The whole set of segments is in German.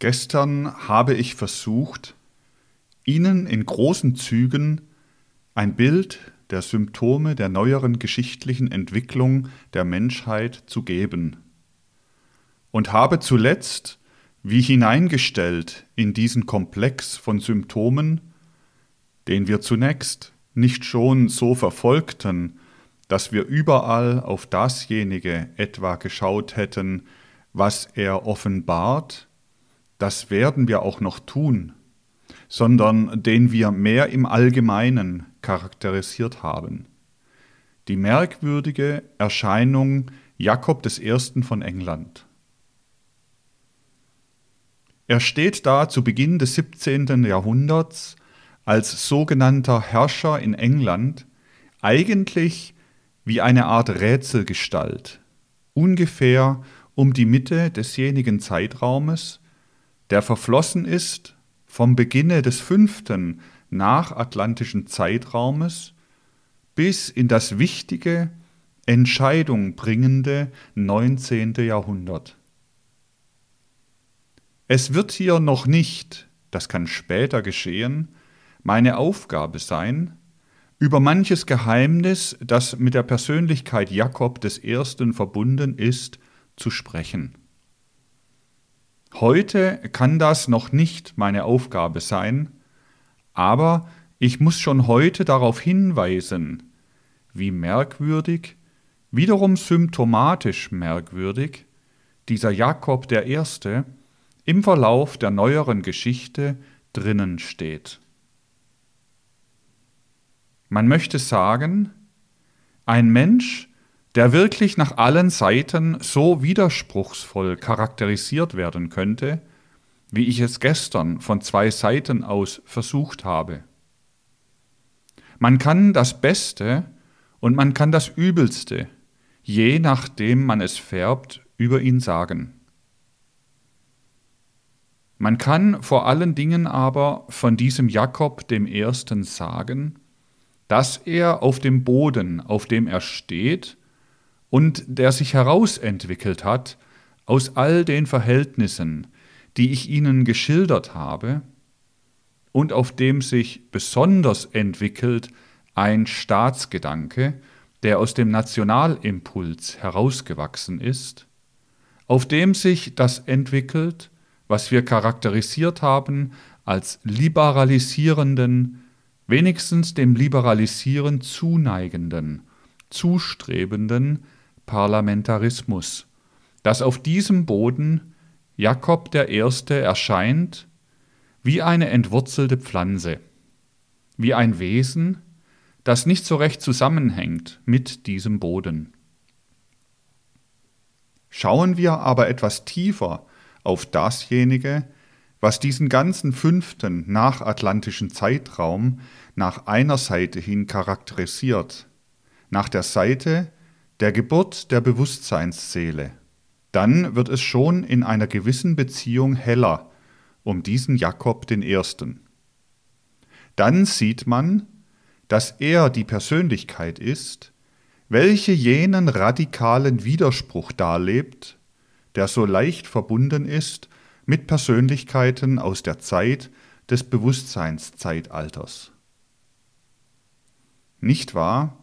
Gestern habe ich versucht, Ihnen in großen Zügen ein Bild der Symptome der neueren geschichtlichen Entwicklung der Menschheit zu geben und habe zuletzt, wie hineingestellt in diesen Komplex von Symptomen, den wir zunächst nicht schon so verfolgten, dass wir überall auf dasjenige etwa geschaut hätten, was er offenbart, das werden wir auch noch tun, sondern den wir mehr im Allgemeinen charakterisiert haben. Die merkwürdige Erscheinung Jakob I. von England. Er steht da zu Beginn des 17. Jahrhunderts als sogenannter Herrscher in England eigentlich wie eine Art Rätselgestalt, ungefähr um die Mitte desjenigen Zeitraumes, der verflossen ist vom Beginne des fünften nachatlantischen Zeitraumes bis in das wichtige, Entscheidung bringende 19. Jahrhundert. Es wird hier noch nicht, das kann später geschehen, meine Aufgabe sein, über manches Geheimnis, das mit der Persönlichkeit Jakob des Ersten verbunden ist, zu sprechen. Heute kann das noch nicht meine Aufgabe sein, aber ich muss schon heute darauf hinweisen, wie merkwürdig, wiederum symptomatisch merkwürdig, dieser Jakob der Erste im Verlauf der neueren Geschichte drinnen steht. Man möchte sagen, ein Mensch, der wirklich nach allen Seiten so widerspruchsvoll charakterisiert werden könnte, wie ich es gestern von zwei Seiten aus versucht habe. Man kann das Beste und man kann das Übelste, je nachdem man es färbt, über ihn sagen. Man kann vor allen Dingen aber von diesem Jakob dem Ersten sagen, dass er auf dem Boden, auf dem er steht, und der sich herausentwickelt hat aus all den Verhältnissen, die ich Ihnen geschildert habe, und auf dem sich besonders entwickelt ein Staatsgedanke, der aus dem Nationalimpuls herausgewachsen ist, auf dem sich das entwickelt, was wir charakterisiert haben als liberalisierenden, wenigstens dem Liberalisieren zuneigenden, zustrebenden Parlamentarismus, dass auf diesem Boden Jakob der Erste erscheint wie eine entwurzelte Pflanze, wie ein Wesen, das nicht so recht zusammenhängt mit diesem Boden. Schauen wir aber etwas tiefer auf dasjenige, was diesen ganzen fünften nachatlantischen Zeitraum nach einer Seite hin charakterisiert, nach der Seite der Geburt der Bewusstseinsseele, dann wird es schon in einer gewissen Beziehung heller um diesen Jakob den Ersten. Dann sieht man, dass er die Persönlichkeit ist, welche jenen radikalen Widerspruch darlebt, der so leicht verbunden ist mit Persönlichkeiten aus der Zeit des Bewusstseinszeitalters. Nicht wahr?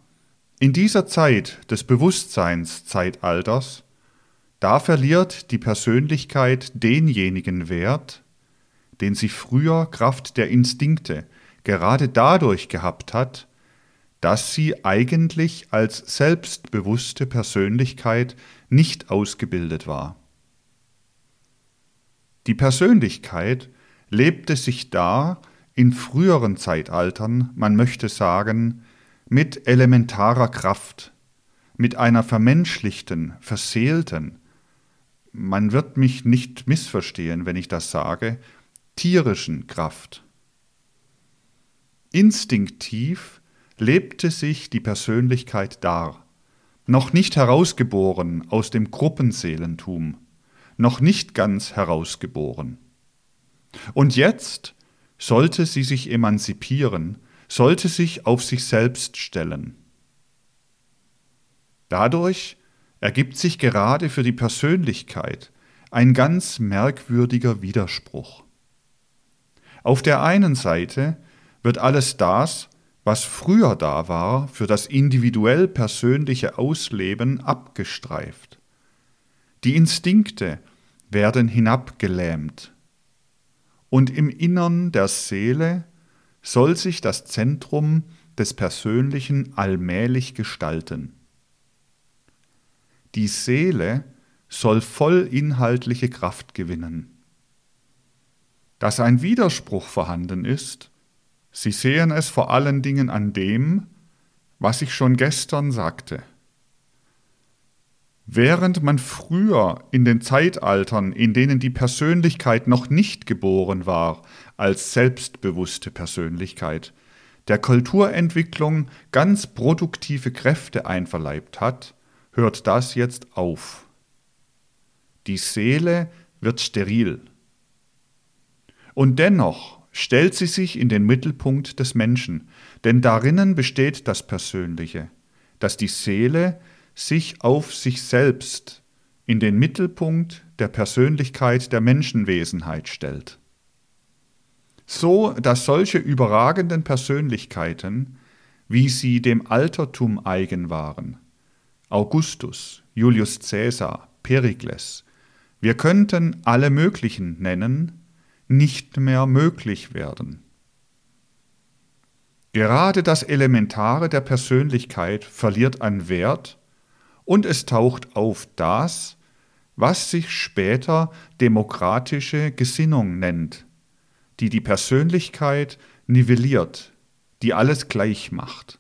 In dieser Zeit des Bewusstseinszeitalters, da verliert die Persönlichkeit denjenigen Wert, den sie früher Kraft der Instinkte gerade dadurch gehabt hat, dass sie eigentlich als selbstbewusste Persönlichkeit nicht ausgebildet war. Die Persönlichkeit lebte sich da in früheren Zeitaltern, man möchte sagen, mit elementarer Kraft, mit einer vermenschlichten, verseelten, man wird mich nicht missverstehen, wenn ich das sage, tierischen Kraft. Instinktiv lebte sich die Persönlichkeit dar, noch nicht herausgeboren aus dem Gruppenseelentum, noch nicht ganz herausgeboren. Und jetzt sollte sie sich emanzipieren sollte sich auf sich selbst stellen. Dadurch ergibt sich gerade für die Persönlichkeit ein ganz merkwürdiger Widerspruch. Auf der einen Seite wird alles das, was früher da war, für das individuell persönliche Ausleben abgestreift. Die Instinkte werden hinabgelähmt. Und im Innern der Seele soll sich das Zentrum des Persönlichen allmählich gestalten. Die Seele soll voll inhaltliche Kraft gewinnen. Dass ein Widerspruch vorhanden ist, Sie sehen es vor allen Dingen an dem, was ich schon gestern sagte. Während man früher in den Zeitaltern, in denen die Persönlichkeit noch nicht geboren war, als selbstbewusste Persönlichkeit, der Kulturentwicklung ganz produktive Kräfte einverleibt hat, hört das jetzt auf. Die Seele wird steril. Und dennoch stellt sie sich in den Mittelpunkt des Menschen, denn darinnen besteht das Persönliche, dass die Seele sich auf sich selbst in den Mittelpunkt der Persönlichkeit der Menschenwesenheit stellt. So dass solche überragenden Persönlichkeiten, wie sie dem Altertum eigen waren, Augustus, Julius Caesar, Perikles, wir könnten alle möglichen nennen, nicht mehr möglich werden. Gerade das Elementare der Persönlichkeit verliert an Wert und es taucht auf das, was sich später demokratische Gesinnung nennt, die die Persönlichkeit nivelliert, die alles gleich macht.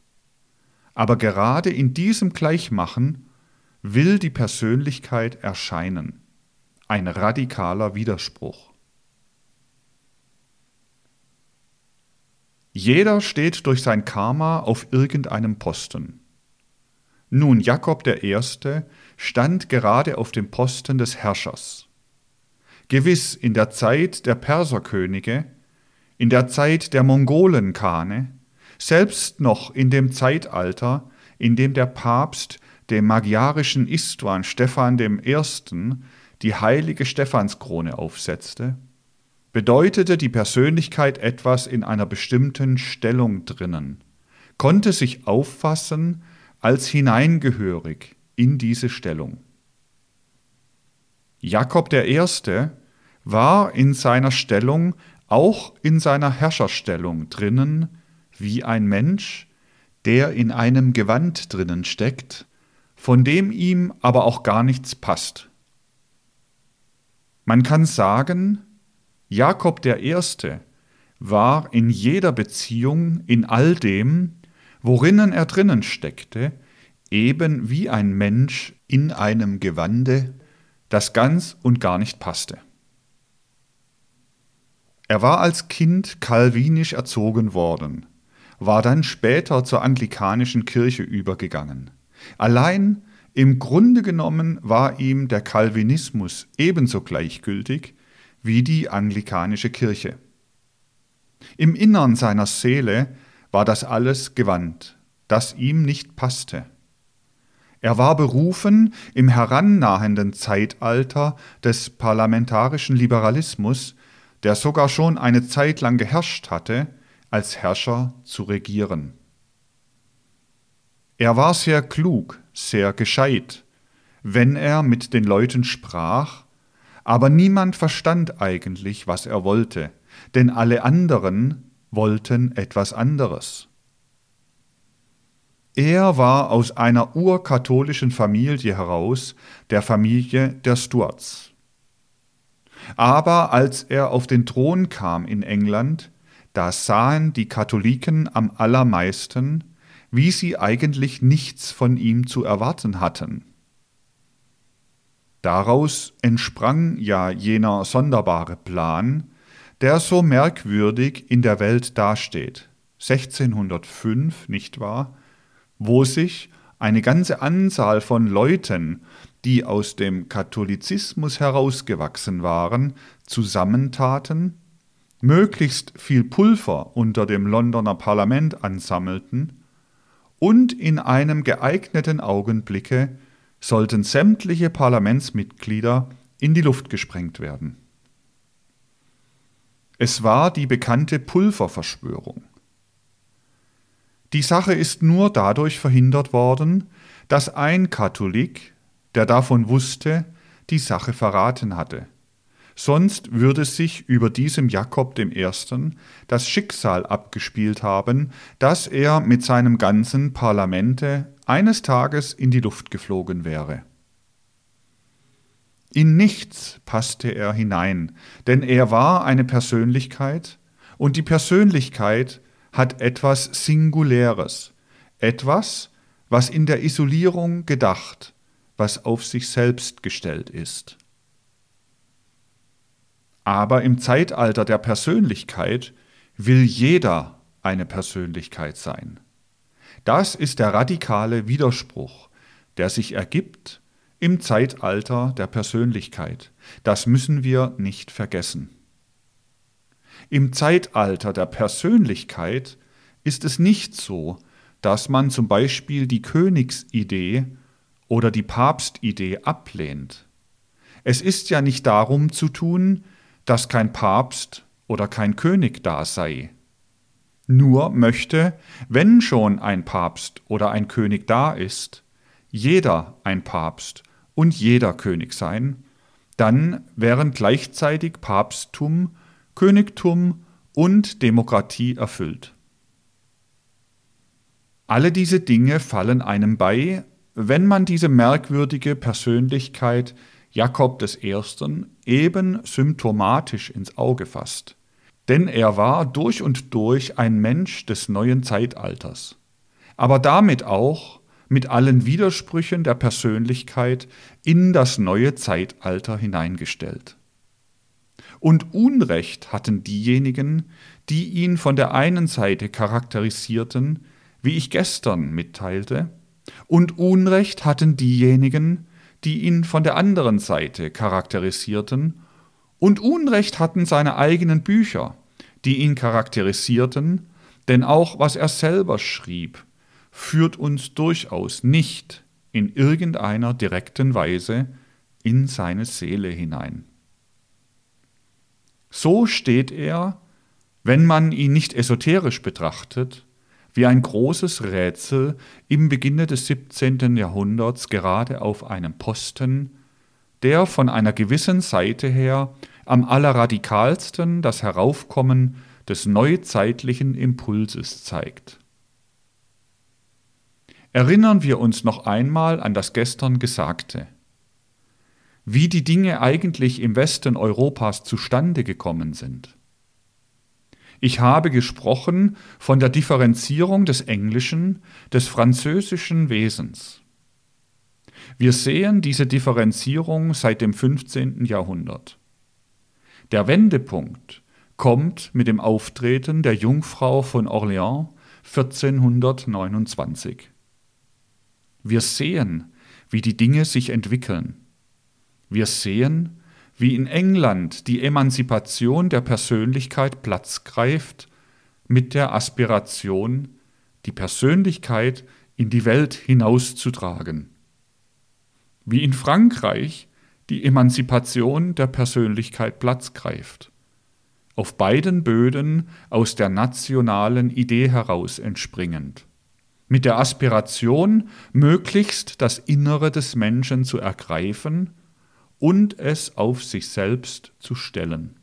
Aber gerade in diesem Gleichmachen will die Persönlichkeit erscheinen. Ein radikaler Widerspruch. Jeder steht durch sein Karma auf irgendeinem Posten. Nun, Jakob der Erste stand gerade auf dem Posten des Herrschers. Gewiss in der Zeit der Perserkönige, in der Zeit der Mongolenkane, selbst noch in dem Zeitalter, in dem der Papst dem magyarischen Istvan Stephan I. die heilige Stephanskrone aufsetzte, bedeutete die Persönlichkeit etwas in einer bestimmten Stellung drinnen, konnte sich auffassen als hineingehörig in diese Stellung. Jakob I. war in seiner Stellung, auch in seiner Herrscherstellung drinnen, wie ein Mensch, der in einem Gewand drinnen steckt, von dem ihm aber auch gar nichts passt. Man kann sagen, Jakob der Erste war in jeder Beziehung, in all dem, worinnen er drinnen steckte, eben wie ein Mensch in einem Gewande, das ganz und gar nicht passte. Er war als Kind kalvinisch erzogen worden, war dann später zur anglikanischen Kirche übergegangen. Allein im Grunde genommen war ihm der Calvinismus ebenso gleichgültig wie die anglikanische Kirche. Im Innern seiner Seele war das alles Gewand, das ihm nicht passte. Er war berufen, im herannahenden Zeitalter des parlamentarischen Liberalismus, der sogar schon eine Zeit lang geherrscht hatte, als Herrscher zu regieren. Er war sehr klug, sehr gescheit, wenn er mit den Leuten sprach aber niemand verstand eigentlich, was er wollte, denn alle anderen wollten etwas anderes. Er war aus einer urkatholischen Familie heraus, der Familie der Stuarts. Aber als er auf den Thron kam in England, da sahen die Katholiken am allermeisten, wie sie eigentlich nichts von ihm zu erwarten hatten. Daraus entsprang ja jener sonderbare Plan, der so merkwürdig in der Welt dasteht. 1605, nicht wahr? Wo sich eine ganze Anzahl von Leuten, die aus dem Katholizismus herausgewachsen waren, zusammentaten, möglichst viel Pulver unter dem Londoner Parlament ansammelten und in einem geeigneten Augenblicke sollten sämtliche Parlamentsmitglieder in die Luft gesprengt werden. Es war die bekannte Pulververschwörung. Die Sache ist nur dadurch verhindert worden, dass ein Katholik, der davon wusste, die Sache verraten hatte. Sonst würde sich über diesem Jakob I. das Schicksal abgespielt haben, dass er mit seinem ganzen Parlamente eines Tages in die Luft geflogen wäre. In nichts passte er hinein, denn er war eine Persönlichkeit, und die Persönlichkeit hat etwas Singuläres, etwas, was in der Isolierung gedacht, was auf sich selbst gestellt ist. Aber im Zeitalter der Persönlichkeit will jeder eine Persönlichkeit sein. Das ist der radikale Widerspruch, der sich ergibt im Zeitalter der Persönlichkeit. Das müssen wir nicht vergessen. Im Zeitalter der Persönlichkeit ist es nicht so, dass man zum Beispiel die Königsidee oder die Papstidee ablehnt. Es ist ja nicht darum zu tun, dass kein Papst oder kein König da sei. Nur möchte, wenn schon ein Papst oder ein König da ist, jeder ein Papst und jeder König sein, dann wären gleichzeitig Papsttum, Königtum und Demokratie erfüllt. Alle diese Dinge fallen einem bei, wenn man diese merkwürdige Persönlichkeit Jakob I. eben symptomatisch ins Auge fasst. Denn er war durch und durch ein Mensch des neuen Zeitalters, aber damit auch mit allen Widersprüchen der Persönlichkeit in das neue Zeitalter hineingestellt. Und Unrecht hatten diejenigen, die ihn von der einen Seite charakterisierten, wie ich gestern mitteilte, und Unrecht hatten diejenigen, die ihn von der anderen Seite charakterisierten, und Unrecht hatten seine eigenen Bücher, die ihn charakterisierten, denn auch was er selber schrieb, führt uns durchaus nicht in irgendeiner direkten Weise in seine Seele hinein. So steht er, wenn man ihn nicht esoterisch betrachtet, wie ein großes Rätsel im Beginne des 17. Jahrhunderts gerade auf einem Posten, der von einer gewissen Seite her am allerradikalsten das Heraufkommen des neuzeitlichen Impulses zeigt. Erinnern wir uns noch einmal an das gestern Gesagte. Wie die Dinge eigentlich im Westen Europas zustande gekommen sind. Ich habe gesprochen von der Differenzierung des englischen, des französischen Wesens. Wir sehen diese Differenzierung seit dem 15. Jahrhundert. Der Wendepunkt kommt mit dem Auftreten der Jungfrau von Orléans 1429. Wir sehen, wie die Dinge sich entwickeln. Wir sehen, wie in England die Emanzipation der Persönlichkeit Platz greift mit der Aspiration, die Persönlichkeit in die Welt hinauszutragen. Wie in Frankreich die Emanzipation der Persönlichkeit Platz greift. Auf beiden Böden aus der nationalen Idee heraus entspringend. Mit der Aspiration, möglichst das Innere des Menschen zu ergreifen und es auf sich selbst zu stellen.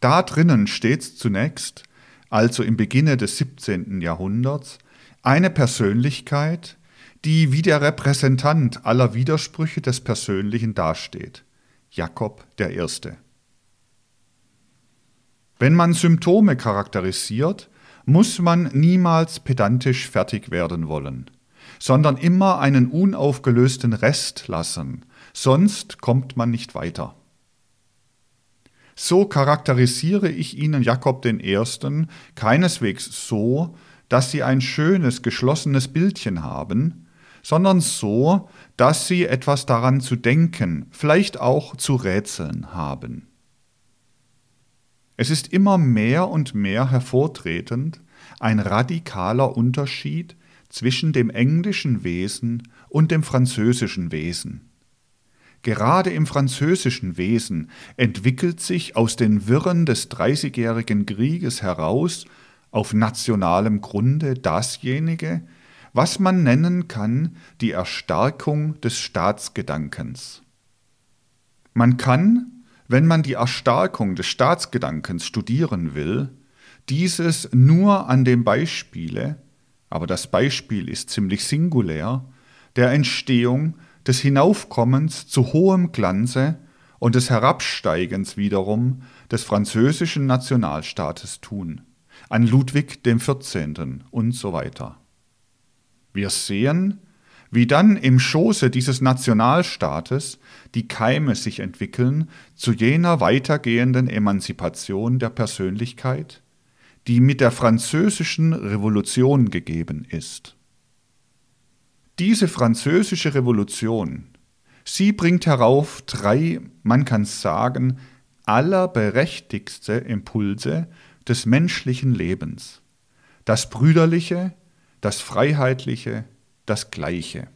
Da drinnen steht zunächst, also im Beginne des 17. Jahrhunderts, eine Persönlichkeit, die wie der Repräsentant aller Widersprüche des Persönlichen dasteht, Jakob der Erste. Wenn man Symptome charakterisiert, muss man niemals pedantisch fertig werden wollen sondern immer einen unaufgelösten Rest lassen, sonst kommt man nicht weiter. So charakterisiere ich Ihnen Jakob I. keineswegs so, dass Sie ein schönes, geschlossenes Bildchen haben, sondern so, dass Sie etwas daran zu denken, vielleicht auch zu rätseln haben. Es ist immer mehr und mehr hervortretend ein radikaler Unterschied zwischen dem englischen Wesen und dem französischen Wesen. gerade im französischen Wesen entwickelt sich aus den Wirren des Dreißigjährigen Krieges heraus auf nationalem Grunde dasjenige, was man nennen kann die Erstarkung des Staatsgedankens. Man kann, wenn man die Erstarkung des Staatsgedankens studieren will, dieses nur an dem Beispiele, aber das Beispiel ist ziemlich singulär, der Entstehung des Hinaufkommens zu hohem Glanze und des Herabsteigens wiederum des französischen Nationalstaates tun, an Ludwig 14. und so weiter. Wir sehen, wie dann im Schoße dieses Nationalstaates die Keime sich entwickeln zu jener weitergehenden Emanzipation der Persönlichkeit, die mit der französischen Revolution gegeben ist. Diese französische Revolution, sie bringt herauf drei, man kann sagen, allerberechtigste Impulse des menschlichen Lebens. Das Brüderliche, das Freiheitliche, das Gleiche.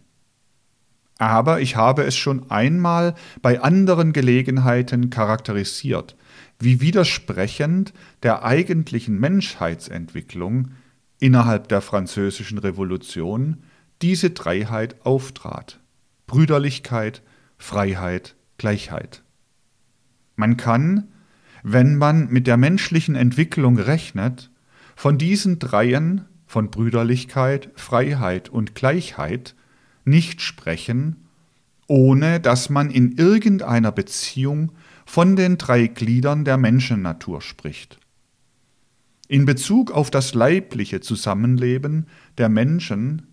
Aber ich habe es schon einmal bei anderen Gelegenheiten charakterisiert, wie widersprechend der eigentlichen Menschheitsentwicklung innerhalb der Französischen Revolution diese Dreiheit auftrat. Brüderlichkeit, Freiheit, Gleichheit. Man kann, wenn man mit der menschlichen Entwicklung rechnet, von diesen Dreien, von Brüderlichkeit, Freiheit und Gleichheit, nicht sprechen, ohne dass man in irgendeiner Beziehung von den drei Gliedern der Menschennatur spricht. In Bezug auf das leibliche Zusammenleben der Menschen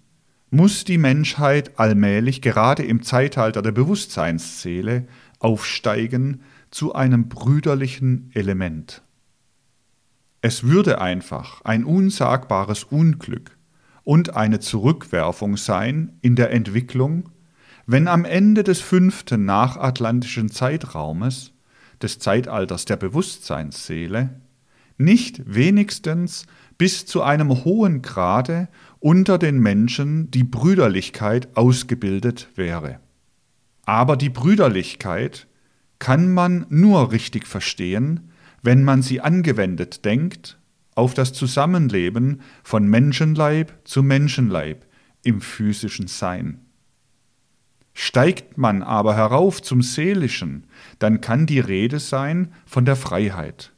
muss die Menschheit allmählich gerade im Zeitalter der Bewusstseinsseele aufsteigen zu einem brüderlichen Element. Es würde einfach ein unsagbares Unglück und eine Zurückwerfung sein in der Entwicklung, wenn am Ende des fünften nachatlantischen Zeitraumes, des Zeitalters der Bewusstseinsseele, nicht wenigstens bis zu einem hohen Grade unter den Menschen die Brüderlichkeit ausgebildet wäre. Aber die Brüderlichkeit kann man nur richtig verstehen, wenn man sie angewendet denkt auf das Zusammenleben von Menschenleib zu Menschenleib im physischen Sein. Steigt man aber herauf zum Seelischen, dann kann die Rede sein von der Freiheit.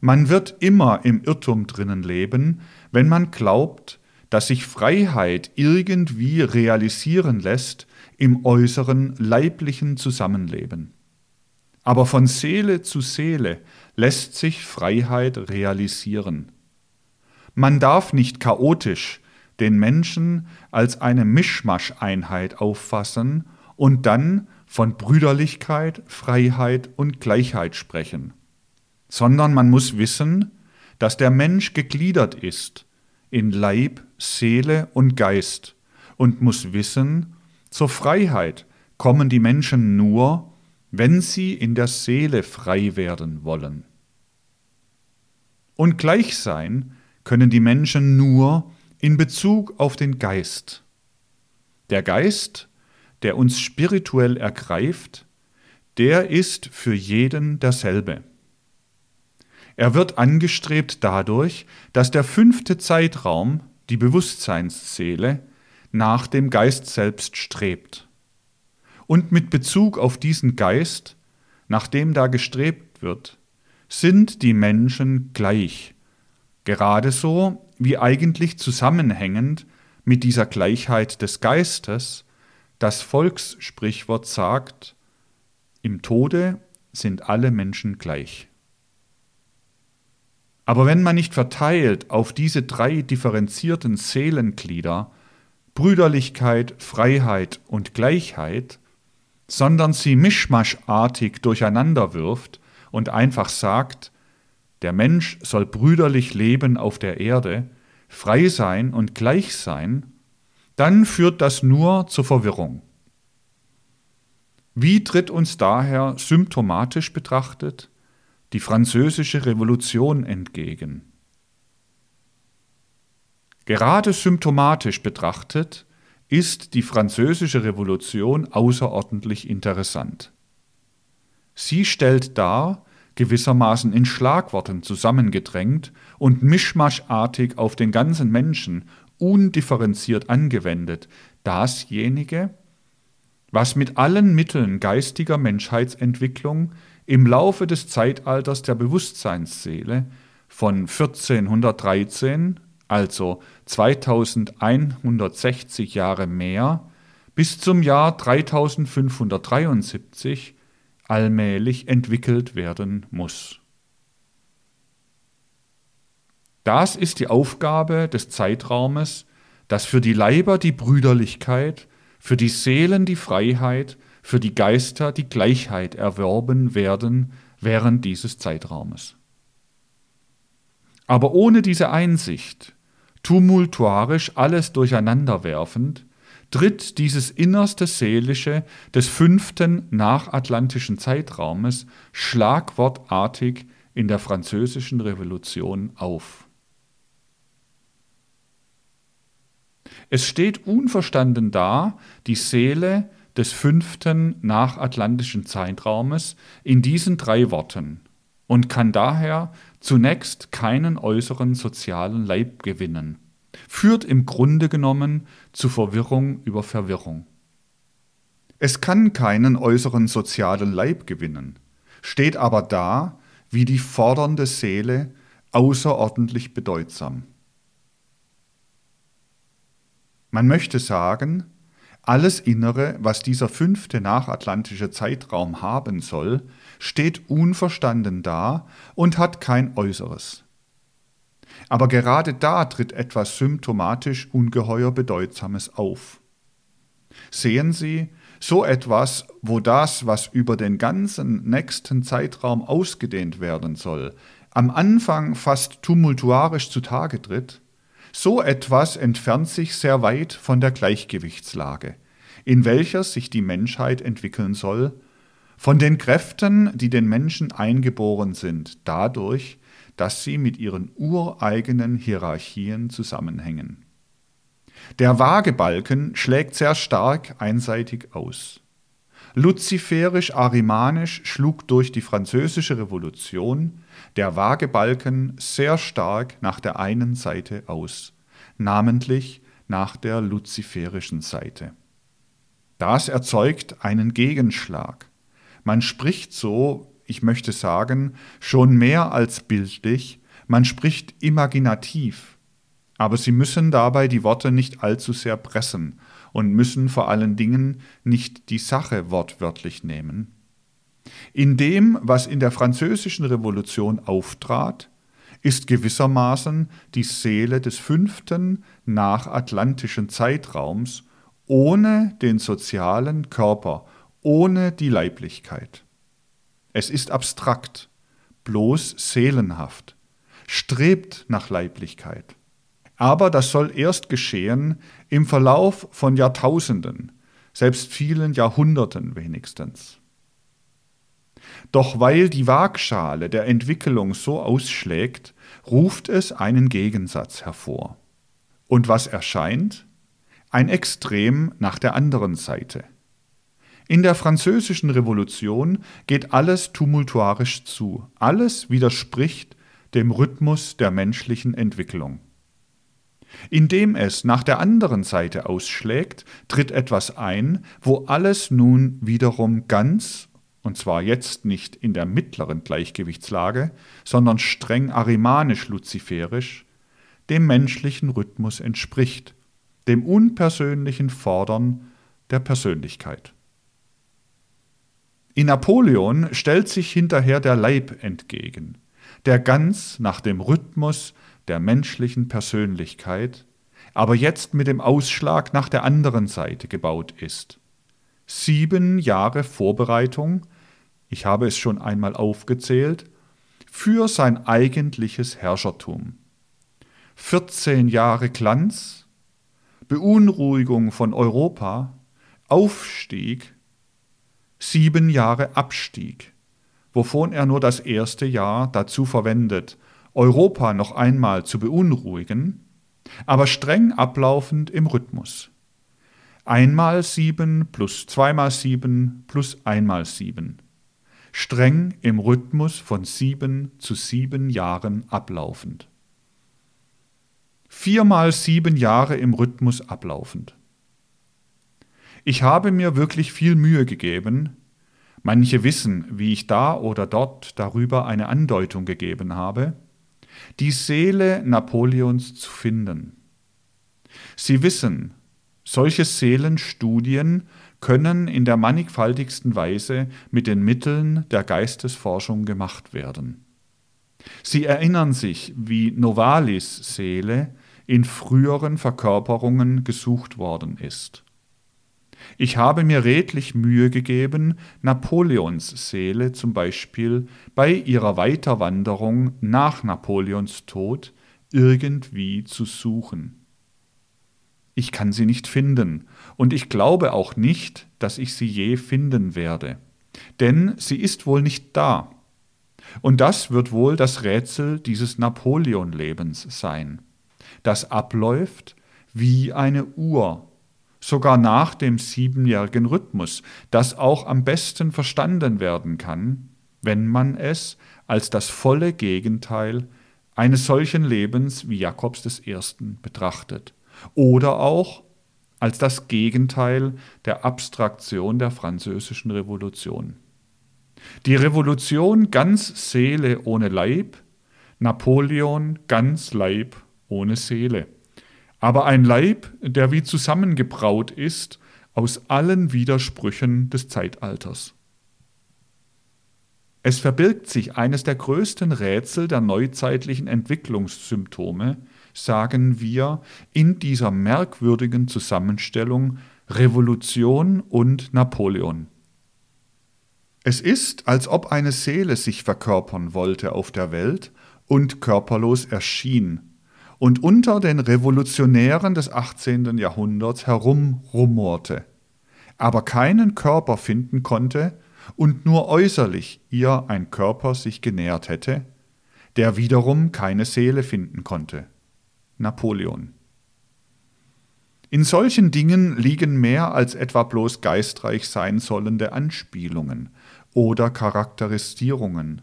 Man wird immer im Irrtum drinnen leben, wenn man glaubt, dass sich Freiheit irgendwie realisieren lässt im äußeren leiblichen Zusammenleben. Aber von Seele zu Seele lässt sich Freiheit realisieren. Man darf nicht chaotisch den Menschen als eine Mischmascheinheit auffassen und dann von Brüderlichkeit, Freiheit und Gleichheit sprechen, sondern man muss wissen, dass der Mensch gegliedert ist in Leib, Seele und Geist und muss wissen, zur Freiheit kommen die Menschen nur, wenn sie in der Seele frei werden wollen. Und gleich sein können die Menschen nur in Bezug auf den Geist. Der Geist, der uns spirituell ergreift, der ist für jeden derselbe. Er wird angestrebt dadurch, dass der fünfte Zeitraum, die Bewusstseinsseele, nach dem Geist selbst strebt. Und mit Bezug auf diesen Geist, nach dem da gestrebt wird, sind die Menschen gleich, gerade so wie eigentlich zusammenhängend mit dieser Gleichheit des Geistes das Volkssprichwort sagt, im Tode sind alle Menschen gleich. Aber wenn man nicht verteilt auf diese drei differenzierten Seelenglieder Brüderlichkeit, Freiheit und Gleichheit, sondern sie mischmaschartig durcheinander wirft und einfach sagt, der Mensch soll brüderlich leben auf der Erde, frei sein und gleich sein, dann führt das nur zur Verwirrung. Wie tritt uns daher symptomatisch betrachtet die französische Revolution entgegen? Gerade symptomatisch betrachtet ist die französische Revolution außerordentlich interessant. Sie stellt dar, gewissermaßen in Schlagworten zusammengedrängt und mischmaschartig auf den ganzen Menschen undifferenziert angewendet, dasjenige, was mit allen Mitteln geistiger Menschheitsentwicklung im Laufe des Zeitalters der Bewusstseinsseele von 1413, also 2160 Jahre mehr, bis zum Jahr 3573 allmählich entwickelt werden muss. Das ist die Aufgabe des Zeitraumes, dass für die Leiber die Brüderlichkeit, für die Seelen die Freiheit, für die Geister die Gleichheit erworben werden während dieses Zeitraumes. Aber ohne diese Einsicht, tumultuarisch alles durcheinanderwerfend, tritt dieses innerste Seelische des fünften nachatlantischen Zeitraumes schlagwortartig in der französischen Revolution auf. Es steht unverstanden da, die Seele des fünften nachatlantischen Zeitraumes in diesen drei Worten und kann daher zunächst keinen äußeren sozialen Leib gewinnen führt im Grunde genommen zu Verwirrung über Verwirrung. Es kann keinen äußeren sozialen Leib gewinnen, steht aber da wie die fordernde Seele außerordentlich bedeutsam. Man möchte sagen, alles Innere, was dieser fünfte nachatlantische Zeitraum haben soll, steht unverstanden da und hat kein Äußeres. Aber gerade da tritt etwas symptomatisch ungeheuer Bedeutsames auf. Sehen Sie, so etwas, wo das, was über den ganzen nächsten Zeitraum ausgedehnt werden soll, am Anfang fast tumultuarisch zutage tritt, so etwas entfernt sich sehr weit von der Gleichgewichtslage, in welcher sich die Menschheit entwickeln soll, von den Kräften, die den Menschen eingeboren sind, dadurch, dass sie mit ihren ureigenen Hierarchien zusammenhängen. Der Waagebalken schlägt sehr stark einseitig aus. Luziferisch-arimanisch schlug durch die französische Revolution der Waagebalken sehr stark nach der einen Seite aus, namentlich nach der luziferischen Seite. Das erzeugt einen Gegenschlag. Man spricht so ich möchte sagen, schon mehr als bildlich, man spricht imaginativ. Aber Sie müssen dabei die Worte nicht allzu sehr pressen und müssen vor allen Dingen nicht die Sache wortwörtlich nehmen. In dem, was in der französischen Revolution auftrat, ist gewissermaßen die Seele des fünften nachatlantischen Zeitraums ohne den sozialen Körper, ohne die Leiblichkeit. Es ist abstrakt, bloß seelenhaft, strebt nach Leiblichkeit. Aber das soll erst geschehen im Verlauf von Jahrtausenden, selbst vielen Jahrhunderten wenigstens. Doch weil die Waagschale der Entwicklung so ausschlägt, ruft es einen Gegensatz hervor. Und was erscheint? Ein Extrem nach der anderen Seite. In der Französischen Revolution geht alles tumultuarisch zu, alles widerspricht dem Rhythmus der menschlichen Entwicklung. Indem es nach der anderen Seite ausschlägt, tritt etwas ein, wo alles nun wiederum ganz, und zwar jetzt nicht in der mittleren Gleichgewichtslage, sondern streng arimanisch-luziferisch, dem menschlichen Rhythmus entspricht, dem unpersönlichen Fordern der Persönlichkeit. In Napoleon stellt sich hinterher der Leib entgegen, der ganz nach dem Rhythmus der menschlichen Persönlichkeit, aber jetzt mit dem Ausschlag nach der anderen Seite gebaut ist. Sieben Jahre Vorbereitung, ich habe es schon einmal aufgezählt, für sein eigentliches Herrschertum. 14 Jahre Glanz, Beunruhigung von Europa, Aufstieg sieben Jahre Abstieg, wovon er nur das erste Jahr dazu verwendet, Europa noch einmal zu beunruhigen, aber streng ablaufend im Rhythmus. Einmal sieben plus zweimal sieben plus einmal sieben. Streng im Rhythmus von sieben zu sieben Jahren ablaufend. Viermal sieben Jahre im Rhythmus ablaufend. Ich habe mir wirklich viel Mühe gegeben, manche wissen, wie ich da oder dort darüber eine Andeutung gegeben habe, die Seele Napoleons zu finden. Sie wissen, solche Seelenstudien können in der mannigfaltigsten Weise mit den Mitteln der Geistesforschung gemacht werden. Sie erinnern sich, wie Novalis Seele in früheren Verkörperungen gesucht worden ist. Ich habe mir redlich Mühe gegeben, Napoleons Seele zum Beispiel bei ihrer Weiterwanderung nach Napoleons Tod irgendwie zu suchen. Ich kann sie nicht finden, und ich glaube auch nicht, dass ich sie je finden werde, denn sie ist wohl nicht da. Und das wird wohl das Rätsel dieses Napoleon-Lebens sein, das abläuft wie eine Uhr sogar nach dem siebenjährigen Rhythmus, das auch am besten verstanden werden kann, wenn man es als das volle Gegenteil eines solchen Lebens wie Jakobs I. betrachtet, oder auch als das Gegenteil der Abstraktion der französischen Revolution. Die Revolution ganz Seele ohne Leib, Napoleon ganz Leib ohne Seele aber ein Leib, der wie zusammengebraut ist aus allen Widersprüchen des Zeitalters. Es verbirgt sich eines der größten Rätsel der neuzeitlichen Entwicklungssymptome, sagen wir, in dieser merkwürdigen Zusammenstellung Revolution und Napoleon. Es ist, als ob eine Seele sich verkörpern wollte auf der Welt und körperlos erschien, und unter den Revolutionären des 18. Jahrhunderts herumrumorte, aber keinen Körper finden konnte und nur äußerlich ihr ein Körper sich genährt hätte, der wiederum keine Seele finden konnte. Napoleon. In solchen Dingen liegen mehr als etwa bloß geistreich sein sollende Anspielungen oder Charakterisierungen,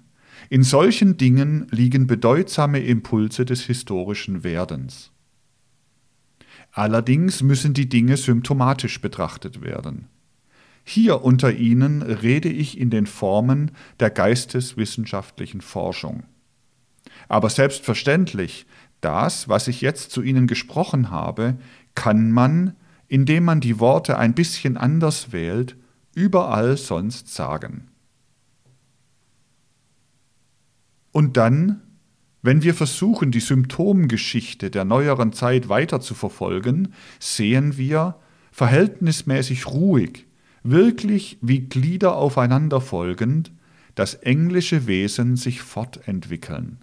in solchen Dingen liegen bedeutsame Impulse des historischen Werdens. Allerdings müssen die Dinge symptomatisch betrachtet werden. Hier unter ihnen rede ich in den Formen der geisteswissenschaftlichen Forschung. Aber selbstverständlich, das, was ich jetzt zu Ihnen gesprochen habe, kann man, indem man die Worte ein bisschen anders wählt, überall sonst sagen. Und dann, wenn wir versuchen, die Symptomgeschichte der neueren Zeit weiter zu verfolgen, sehen wir, verhältnismäßig ruhig, wirklich wie Glieder aufeinander folgend, das englische Wesen sich fortentwickeln.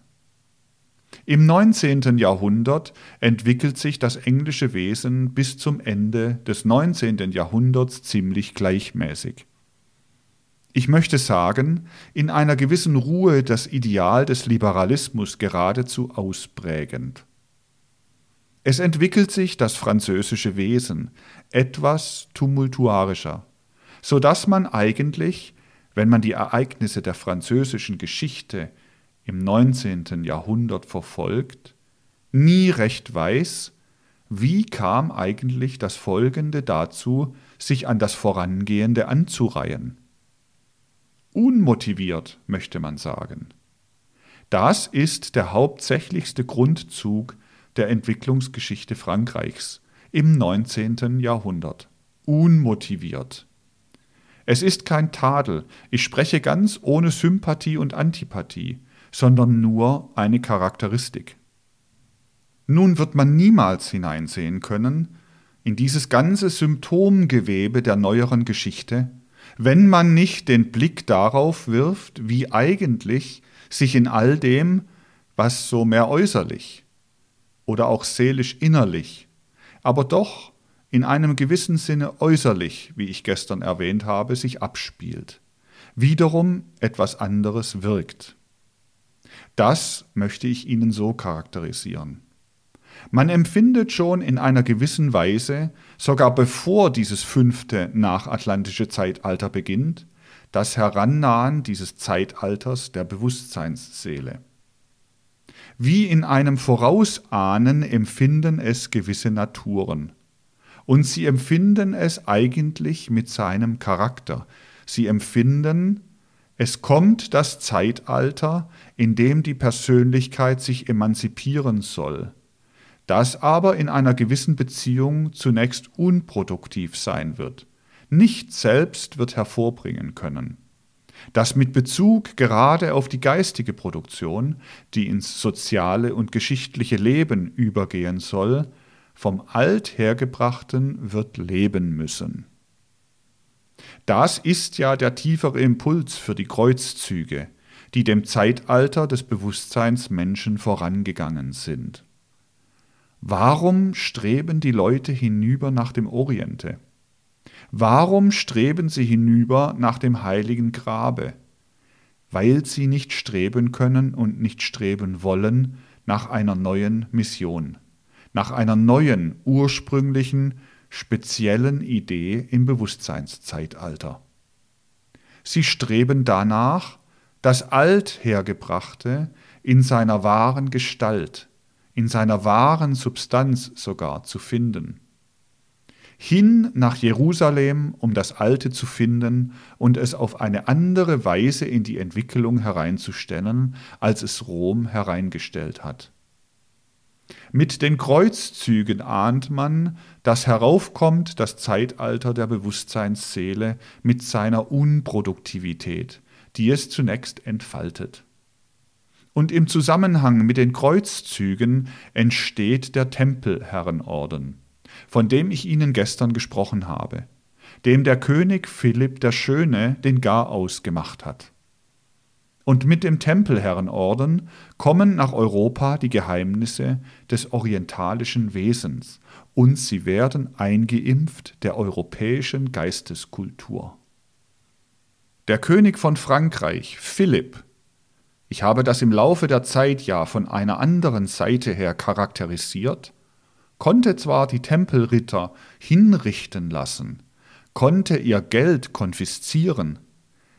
Im 19. Jahrhundert entwickelt sich das englische Wesen bis zum Ende des 19. Jahrhunderts ziemlich gleichmäßig. Ich möchte sagen, in einer gewissen Ruhe das Ideal des Liberalismus geradezu ausprägend. Es entwickelt sich das französische Wesen etwas tumultuarischer, so dass man eigentlich, wenn man die Ereignisse der französischen Geschichte im 19. Jahrhundert verfolgt, nie recht weiß, wie kam eigentlich das Folgende dazu, sich an das Vorangehende anzureihen unmotiviert, möchte man sagen. Das ist der hauptsächlichste Grundzug der Entwicklungsgeschichte Frankreichs im 19. Jahrhundert. Unmotiviert. Es ist kein Tadel, ich spreche ganz ohne Sympathie und Antipathie, sondern nur eine Charakteristik. Nun wird man niemals hineinsehen können in dieses ganze Symptomgewebe der neueren Geschichte, wenn man nicht den Blick darauf wirft, wie eigentlich sich in all dem, was so mehr äußerlich oder auch seelisch innerlich, aber doch in einem gewissen Sinne äußerlich, wie ich gestern erwähnt habe, sich abspielt, wiederum etwas anderes wirkt. Das möchte ich Ihnen so charakterisieren. Man empfindet schon in einer gewissen Weise, sogar bevor dieses fünfte nachatlantische Zeitalter beginnt, das Herannahen dieses Zeitalters der Bewusstseinsseele. Wie in einem Vorausahnen empfinden es gewisse Naturen. Und sie empfinden es eigentlich mit seinem Charakter. Sie empfinden, es kommt das Zeitalter, in dem die Persönlichkeit sich emanzipieren soll, das aber in einer gewissen Beziehung zunächst unproduktiv sein wird. Nichts selbst wird hervorbringen können das mit Bezug gerade auf die geistige Produktion, die ins soziale und geschichtliche Leben übergehen soll, vom Althergebrachten wird leben müssen. Das ist ja der tiefere Impuls für die Kreuzzüge, die dem Zeitalter des Bewusstseins Menschen vorangegangen sind. Warum streben die Leute hinüber nach dem Oriente? Warum streben sie hinüber nach dem heiligen Grabe? Weil sie nicht streben können und nicht streben wollen nach einer neuen Mission, nach einer neuen, ursprünglichen, speziellen Idee im Bewusstseinszeitalter. Sie streben danach, das Althergebrachte in seiner wahren Gestalt, in seiner wahren Substanz sogar zu finden hin nach Jerusalem, um das Alte zu finden und es auf eine andere Weise in die Entwicklung hereinzustellen, als es Rom hereingestellt hat. Mit den Kreuzzügen ahnt man, dass heraufkommt das Zeitalter der Bewusstseinsseele mit seiner Unproduktivität, die es zunächst entfaltet. Und im Zusammenhang mit den Kreuzzügen entsteht der Tempelherrenorden von dem ich Ihnen gestern gesprochen habe, dem der König Philipp der Schöne den Garaus gemacht hat. Und mit dem Tempelherrenorden kommen nach Europa die Geheimnisse des orientalischen Wesens, und sie werden eingeimpft der europäischen Geisteskultur. Der König von Frankreich, Philipp, ich habe das im Laufe der Zeit ja von einer anderen Seite her charakterisiert, konnte zwar die Tempelritter hinrichten lassen, konnte ihr Geld konfiszieren,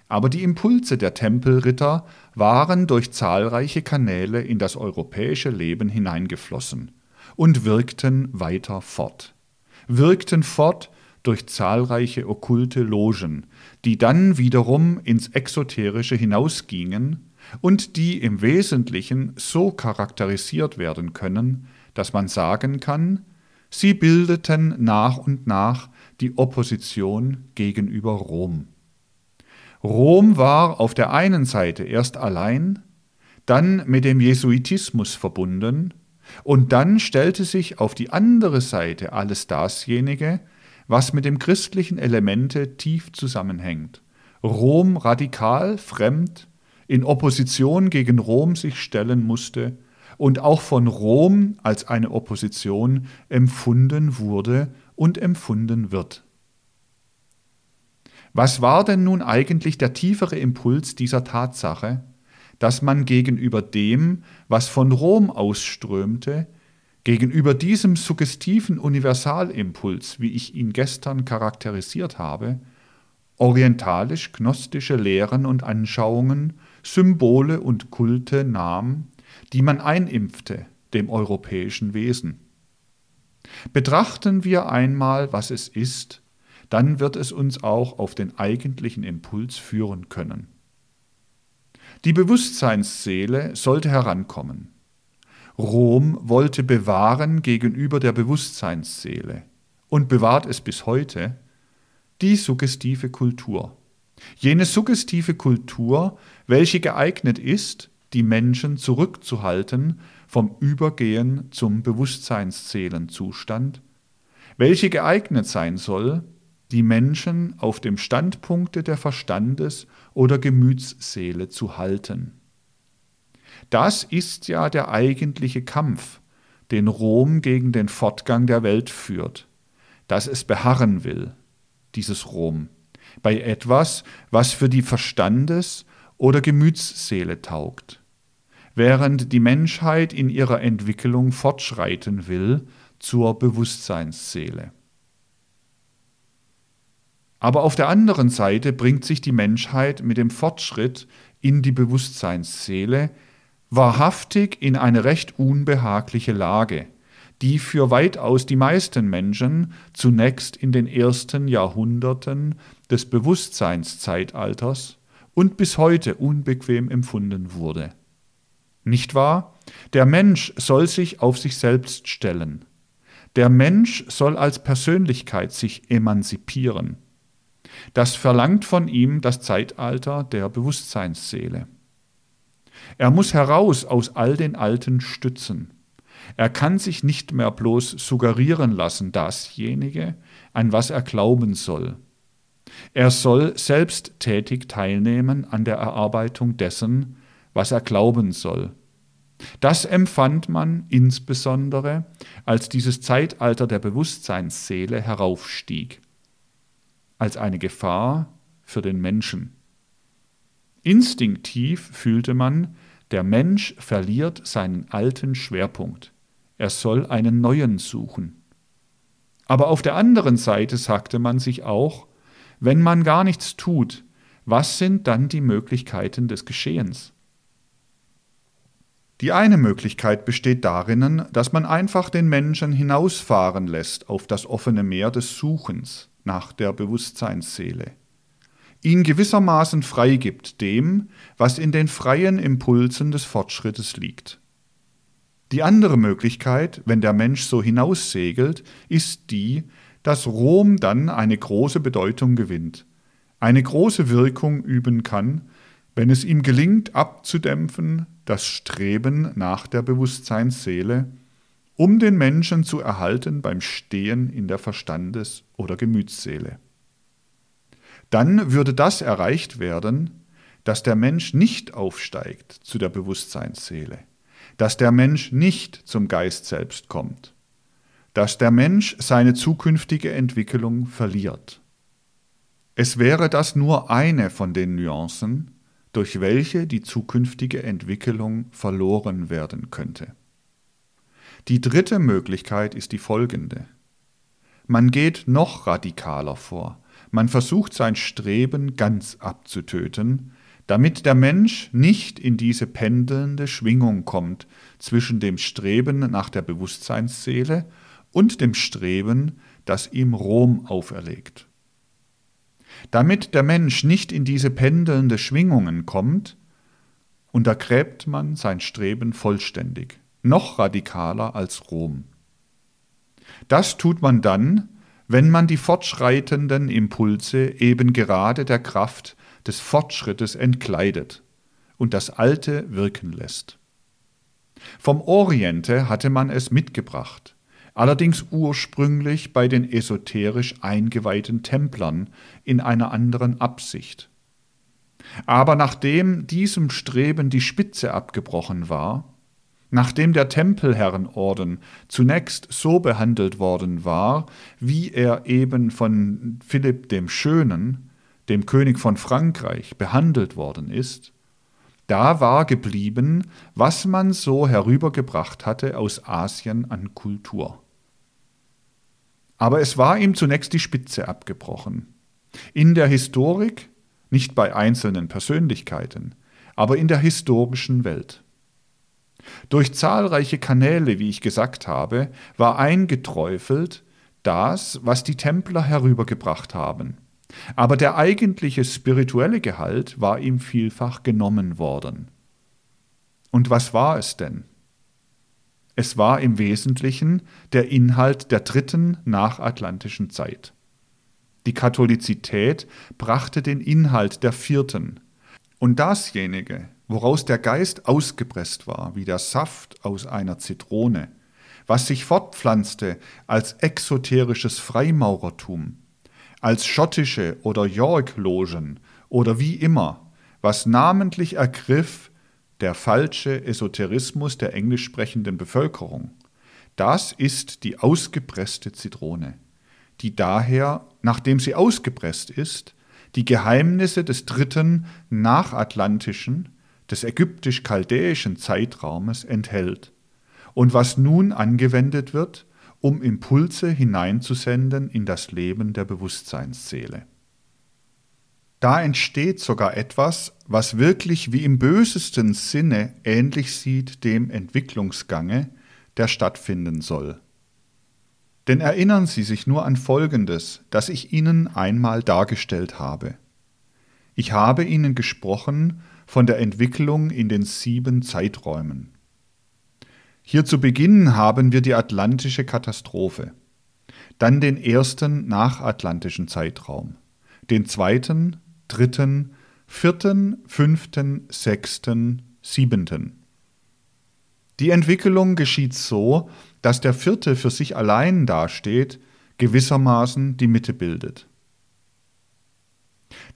aber die Impulse der Tempelritter waren durch zahlreiche Kanäle in das europäische Leben hineingeflossen und wirkten weiter fort. Wirkten fort durch zahlreiche okkulte Logen, die dann wiederum ins Exoterische hinausgingen und die im Wesentlichen so charakterisiert werden können, dass man sagen kann, sie bildeten nach und nach die Opposition gegenüber Rom. Rom war auf der einen Seite erst allein, dann mit dem Jesuitismus verbunden, und dann stellte sich auf die andere Seite alles dasjenige, was mit dem christlichen Elemente tief zusammenhängt. Rom radikal, fremd, in Opposition gegen Rom sich stellen musste und auch von Rom als eine Opposition empfunden wurde und empfunden wird. Was war denn nun eigentlich der tiefere Impuls dieser Tatsache, dass man gegenüber dem, was von Rom ausströmte, gegenüber diesem suggestiven Universalimpuls, wie ich ihn gestern charakterisiert habe, orientalisch-gnostische Lehren und Anschauungen, Symbole und Kulte nahm die man einimpfte dem europäischen Wesen. Betrachten wir einmal, was es ist, dann wird es uns auch auf den eigentlichen Impuls führen können. Die Bewusstseinsseele sollte herankommen. Rom wollte bewahren gegenüber der Bewusstseinsseele und bewahrt es bis heute die suggestive Kultur. Jene suggestive Kultur, welche geeignet ist, die Menschen zurückzuhalten vom Übergehen zum Bewusstseinszählenzustand, welche geeignet sein soll, die Menschen auf dem Standpunkte der Verstandes- oder Gemütsseele zu halten. Das ist ja der eigentliche Kampf, den Rom gegen den Fortgang der Welt führt, dass es beharren will, dieses Rom, bei etwas, was für die Verstandes- oder Gemütsseele taugt während die Menschheit in ihrer Entwicklung fortschreiten will zur Bewusstseinsseele. Aber auf der anderen Seite bringt sich die Menschheit mit dem Fortschritt in die Bewusstseinsseele wahrhaftig in eine recht unbehagliche Lage, die für weitaus die meisten Menschen zunächst in den ersten Jahrhunderten des Bewusstseinszeitalters und bis heute unbequem empfunden wurde. Nicht wahr? Der Mensch soll sich auf sich selbst stellen. Der Mensch soll als Persönlichkeit sich emanzipieren. Das verlangt von ihm das Zeitalter der Bewusstseinsseele. Er muss heraus aus all den alten Stützen. Er kann sich nicht mehr bloß suggerieren lassen, dasjenige, an was er glauben soll. Er soll selbst tätig teilnehmen an der Erarbeitung dessen, was er glauben soll. Das empfand man insbesondere, als dieses Zeitalter der Bewusstseinsseele heraufstieg, als eine Gefahr für den Menschen. Instinktiv fühlte man, der Mensch verliert seinen alten Schwerpunkt. Er soll einen neuen suchen. Aber auf der anderen Seite sagte man sich auch, wenn man gar nichts tut, was sind dann die Möglichkeiten des Geschehens? Die eine Möglichkeit besteht darin, dass man einfach den Menschen hinausfahren lässt auf das offene Meer des Suchens nach der Bewusstseinsseele, ihn gewissermaßen freigibt dem, was in den freien Impulsen des Fortschrittes liegt. Die andere Möglichkeit, wenn der Mensch so hinaussegelt, ist die, dass Rom dann eine große Bedeutung gewinnt, eine große Wirkung üben kann, wenn es ihm gelingt, abzudämpfen das Streben nach der Bewusstseinsseele, um den Menschen zu erhalten beim Stehen in der Verstandes- oder Gemütsseele. Dann würde das erreicht werden, dass der Mensch nicht aufsteigt zu der Bewusstseinsseele, dass der Mensch nicht zum Geist selbst kommt, dass der Mensch seine zukünftige Entwicklung verliert. Es wäre das nur eine von den Nuancen, durch welche die zukünftige Entwicklung verloren werden könnte. Die dritte Möglichkeit ist die folgende. Man geht noch radikaler vor. Man versucht sein Streben ganz abzutöten, damit der Mensch nicht in diese pendelnde Schwingung kommt zwischen dem Streben nach der Bewusstseinsseele und dem Streben, das ihm Rom auferlegt. Damit der Mensch nicht in diese pendelnde Schwingungen kommt, untergräbt man sein Streben vollständig, noch radikaler als Rom. Das tut man dann, wenn man die fortschreitenden Impulse eben gerade der Kraft des Fortschrittes entkleidet und das Alte wirken lässt. Vom Oriente hatte man es mitgebracht, allerdings ursprünglich bei den esoterisch eingeweihten Templern in einer anderen Absicht. Aber nachdem diesem Streben die Spitze abgebrochen war, nachdem der Tempelherrenorden zunächst so behandelt worden war, wie er eben von Philipp dem Schönen, dem König von Frankreich, behandelt worden ist, da war geblieben, was man so herübergebracht hatte aus Asien an Kultur. Aber es war ihm zunächst die Spitze abgebrochen. In der Historik, nicht bei einzelnen Persönlichkeiten, aber in der historischen Welt. Durch zahlreiche Kanäle, wie ich gesagt habe, war eingeträufelt das, was die Templer herübergebracht haben. Aber der eigentliche spirituelle Gehalt war ihm vielfach genommen worden. Und was war es denn? Es war im Wesentlichen der Inhalt der dritten nachatlantischen Zeit. Die Katholizität brachte den Inhalt der vierten. Und dasjenige, woraus der Geist ausgepresst war, wie der Saft aus einer Zitrone, was sich fortpflanzte als exoterisches Freimaurertum, als schottische oder York-Logen oder wie immer, was namentlich ergriff der falsche Esoterismus der englisch sprechenden Bevölkerung. Das ist die ausgepresste Zitrone, die daher, nachdem sie ausgepresst ist, die Geheimnisse des dritten nachatlantischen, des ägyptisch-chaldäischen Zeitraumes enthält und was nun angewendet wird, um Impulse hineinzusenden in das Leben der Bewusstseinsseele. Da entsteht sogar etwas, was wirklich wie im bösesten Sinne ähnlich sieht dem Entwicklungsgange, der stattfinden soll. Denn erinnern Sie sich nur an Folgendes, das ich Ihnen einmal dargestellt habe. Ich habe Ihnen gesprochen von der Entwicklung in den sieben Zeiträumen. Hier zu Beginn haben wir die atlantische Katastrophe, dann den ersten nachatlantischen Zeitraum, den zweiten, dritten, vierten, fünften, sechsten, siebenten. Die Entwicklung geschieht so, dass der vierte für sich allein dasteht, gewissermaßen die Mitte bildet.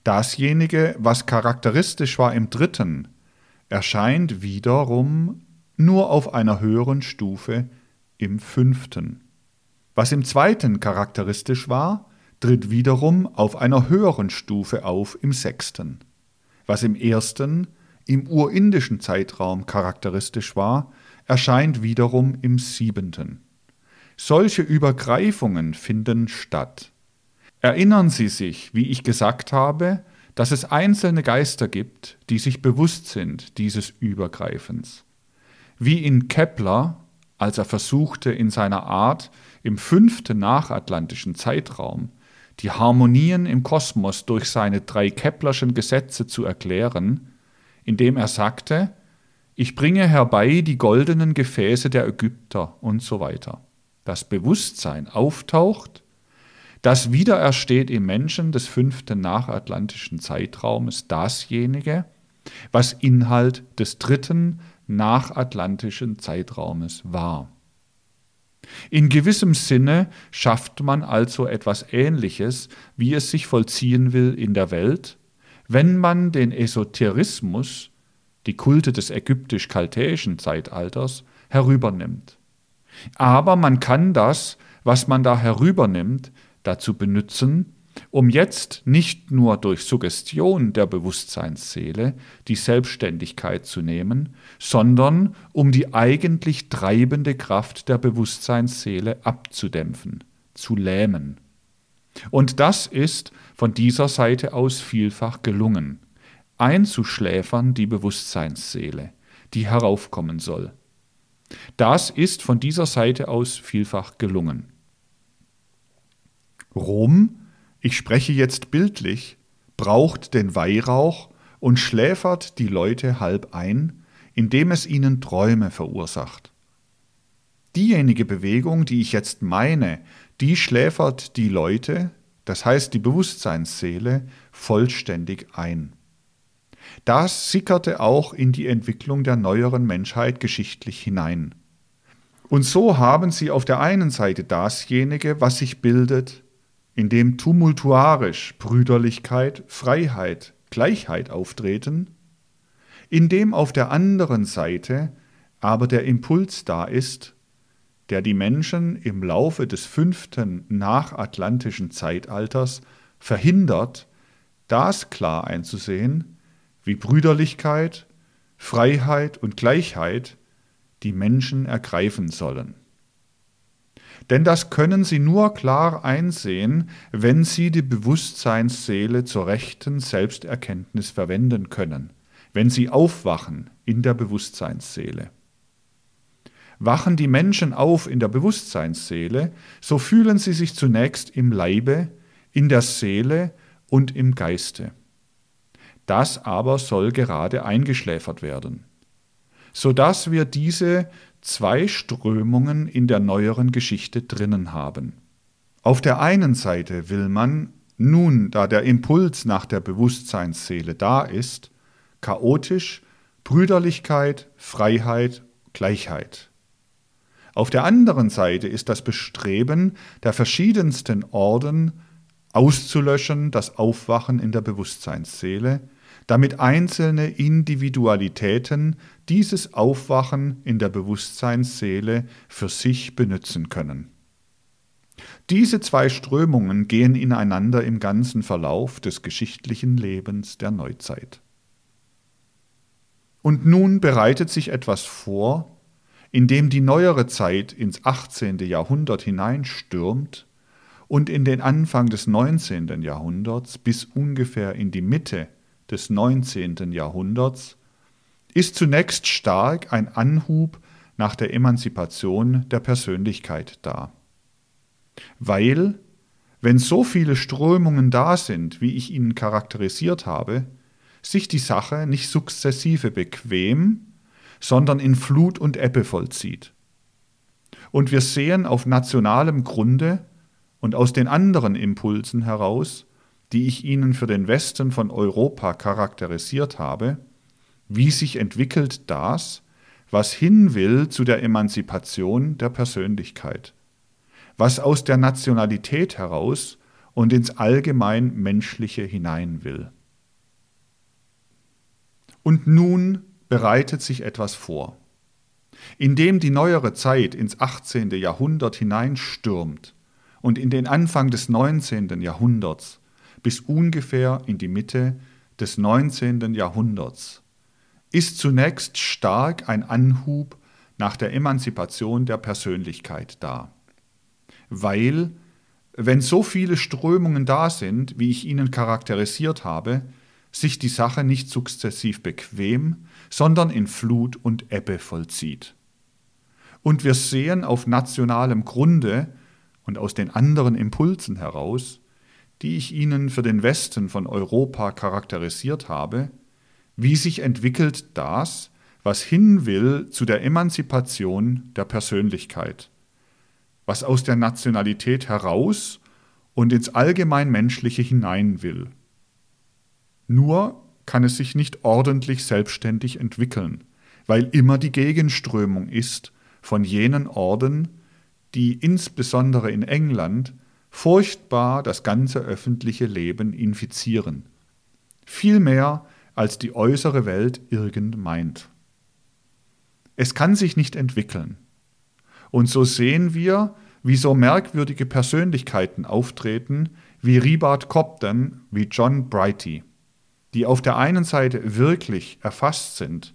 Dasjenige, was charakteristisch war im dritten, erscheint wiederum nur auf einer höheren Stufe im fünften. Was im zweiten charakteristisch war, tritt wiederum auf einer höheren Stufe auf im sechsten. Was im ersten, im urindischen Zeitraum charakteristisch war, erscheint wiederum im siebenten. Solche Übergreifungen finden statt. Erinnern Sie sich, wie ich gesagt habe, dass es einzelne Geister gibt, die sich bewusst sind dieses Übergreifens. Wie in Kepler, als er versuchte, in seiner Art im fünften nachatlantischen Zeitraum die Harmonien im Kosmos durch seine drei Keplerschen Gesetze zu erklären, indem er sagte, ich bringe herbei die goldenen Gefäße der Ägypter und so weiter. Das Bewusstsein auftaucht, das wiederersteht im Menschen des fünften nachatlantischen Zeitraumes dasjenige, was Inhalt des dritten nachatlantischen Zeitraumes war. In gewissem Sinne schafft man also etwas Ähnliches, wie es sich vollziehen will in der Welt, wenn man den Esoterismus, die Kulte des ägyptisch-kaltäischen Zeitalters, herübernimmt. Aber man kann das, was man da herübernimmt, dazu benutzen, um jetzt nicht nur durch Suggestion der Bewusstseinsseele die Selbstständigkeit zu nehmen, sondern um die eigentlich treibende Kraft der Bewusstseinsseele abzudämpfen, zu lähmen. Und das ist von dieser Seite aus vielfach gelungen, einzuschläfern die Bewusstseinsseele, die heraufkommen soll. Das ist von dieser Seite aus vielfach gelungen. Rom ich spreche jetzt bildlich, braucht den Weihrauch und schläfert die Leute halb ein, indem es ihnen Träume verursacht. Diejenige Bewegung, die ich jetzt meine, die schläfert die Leute, das heißt die Bewusstseinsseele, vollständig ein. Das sickerte auch in die Entwicklung der neueren Menschheit geschichtlich hinein. Und so haben sie auf der einen Seite dasjenige, was sich bildet, in dem tumultuarisch Brüderlichkeit, Freiheit, Gleichheit auftreten, in dem auf der anderen Seite aber der Impuls da ist, der die Menschen im Laufe des fünften nachatlantischen Zeitalters verhindert, das klar einzusehen, wie Brüderlichkeit, Freiheit und Gleichheit die Menschen ergreifen sollen. Denn das können sie nur klar einsehen, wenn sie die Bewusstseinsseele zur rechten Selbsterkenntnis verwenden können, wenn sie aufwachen in der Bewusstseinsseele. Wachen die Menschen auf in der Bewusstseinsseele, so fühlen sie sich zunächst im Leibe, in der Seele und im Geiste. Das aber soll gerade eingeschläfert werden, sodass wir diese zwei Strömungen in der neueren Geschichte drinnen haben. Auf der einen Seite will man, nun da der Impuls nach der Bewusstseinsseele da ist, chaotisch Brüderlichkeit, Freiheit, Gleichheit. Auf der anderen Seite ist das Bestreben der verschiedensten Orden auszulöschen, das Aufwachen in der Bewusstseinsseele, damit einzelne Individualitäten dieses Aufwachen in der Bewusstseinsseele für sich benutzen können. Diese zwei Strömungen gehen ineinander im ganzen Verlauf des geschichtlichen Lebens der Neuzeit. Und nun bereitet sich etwas vor, in dem die neuere Zeit ins 18. Jahrhundert hineinstürmt und in den Anfang des 19. Jahrhunderts bis ungefähr in die Mitte des 19. Jahrhunderts, ist zunächst stark ein Anhub nach der Emanzipation der Persönlichkeit da. Weil, wenn so viele Strömungen da sind, wie ich ihnen charakterisiert habe, sich die Sache nicht sukzessive bequem, sondern in Flut und Ebbe vollzieht. Und wir sehen auf nationalem Grunde und aus den anderen Impulsen heraus, die ich Ihnen für den Westen von Europa charakterisiert habe, wie sich entwickelt das, was hin will zu der Emanzipation der Persönlichkeit, was aus der Nationalität heraus und ins allgemein Menschliche hinein will. Und nun bereitet sich etwas vor. Indem die neuere Zeit ins 18. Jahrhundert hineinstürmt und in den Anfang des 19. Jahrhunderts bis ungefähr in die Mitte des 19. Jahrhunderts, ist zunächst stark ein Anhub nach der Emanzipation der Persönlichkeit da. Weil, wenn so viele Strömungen da sind, wie ich ihnen charakterisiert habe, sich die Sache nicht sukzessiv bequem, sondern in Flut und Ebbe vollzieht. Und wir sehen auf nationalem Grunde und aus den anderen Impulsen heraus, die ich Ihnen für den Westen von Europa charakterisiert habe, wie sich entwickelt das, was hin will zu der Emanzipation der Persönlichkeit, was aus der Nationalität heraus und ins allgemein Menschliche hinein will. Nur kann es sich nicht ordentlich selbstständig entwickeln, weil immer die Gegenströmung ist von jenen Orden, die insbesondere in England furchtbar das ganze öffentliche Leben infizieren. Viel mehr als die äußere Welt irgend meint. Es kann sich nicht entwickeln. Und so sehen wir, wie so merkwürdige Persönlichkeiten auftreten, wie Ribard Cobden, wie John Brighty die auf der einen Seite wirklich erfasst sind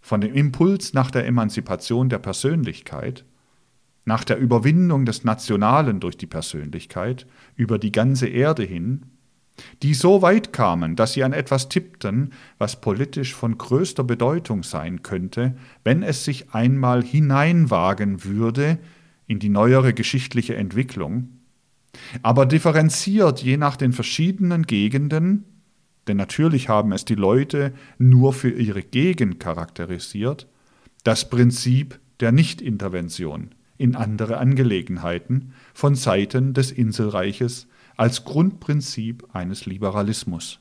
von dem Impuls nach der Emanzipation der Persönlichkeit, nach der Überwindung des Nationalen durch die Persönlichkeit über die ganze Erde hin, die so weit kamen, dass sie an etwas tippten, was politisch von größter Bedeutung sein könnte, wenn es sich einmal hineinwagen würde in die neuere geschichtliche Entwicklung, aber differenziert je nach den verschiedenen Gegenden denn natürlich haben es die Leute nur für ihre Gegend charakterisiert, das Prinzip der Nichtintervention in andere Angelegenheiten von Seiten des Inselreiches als Grundprinzip eines Liberalismus.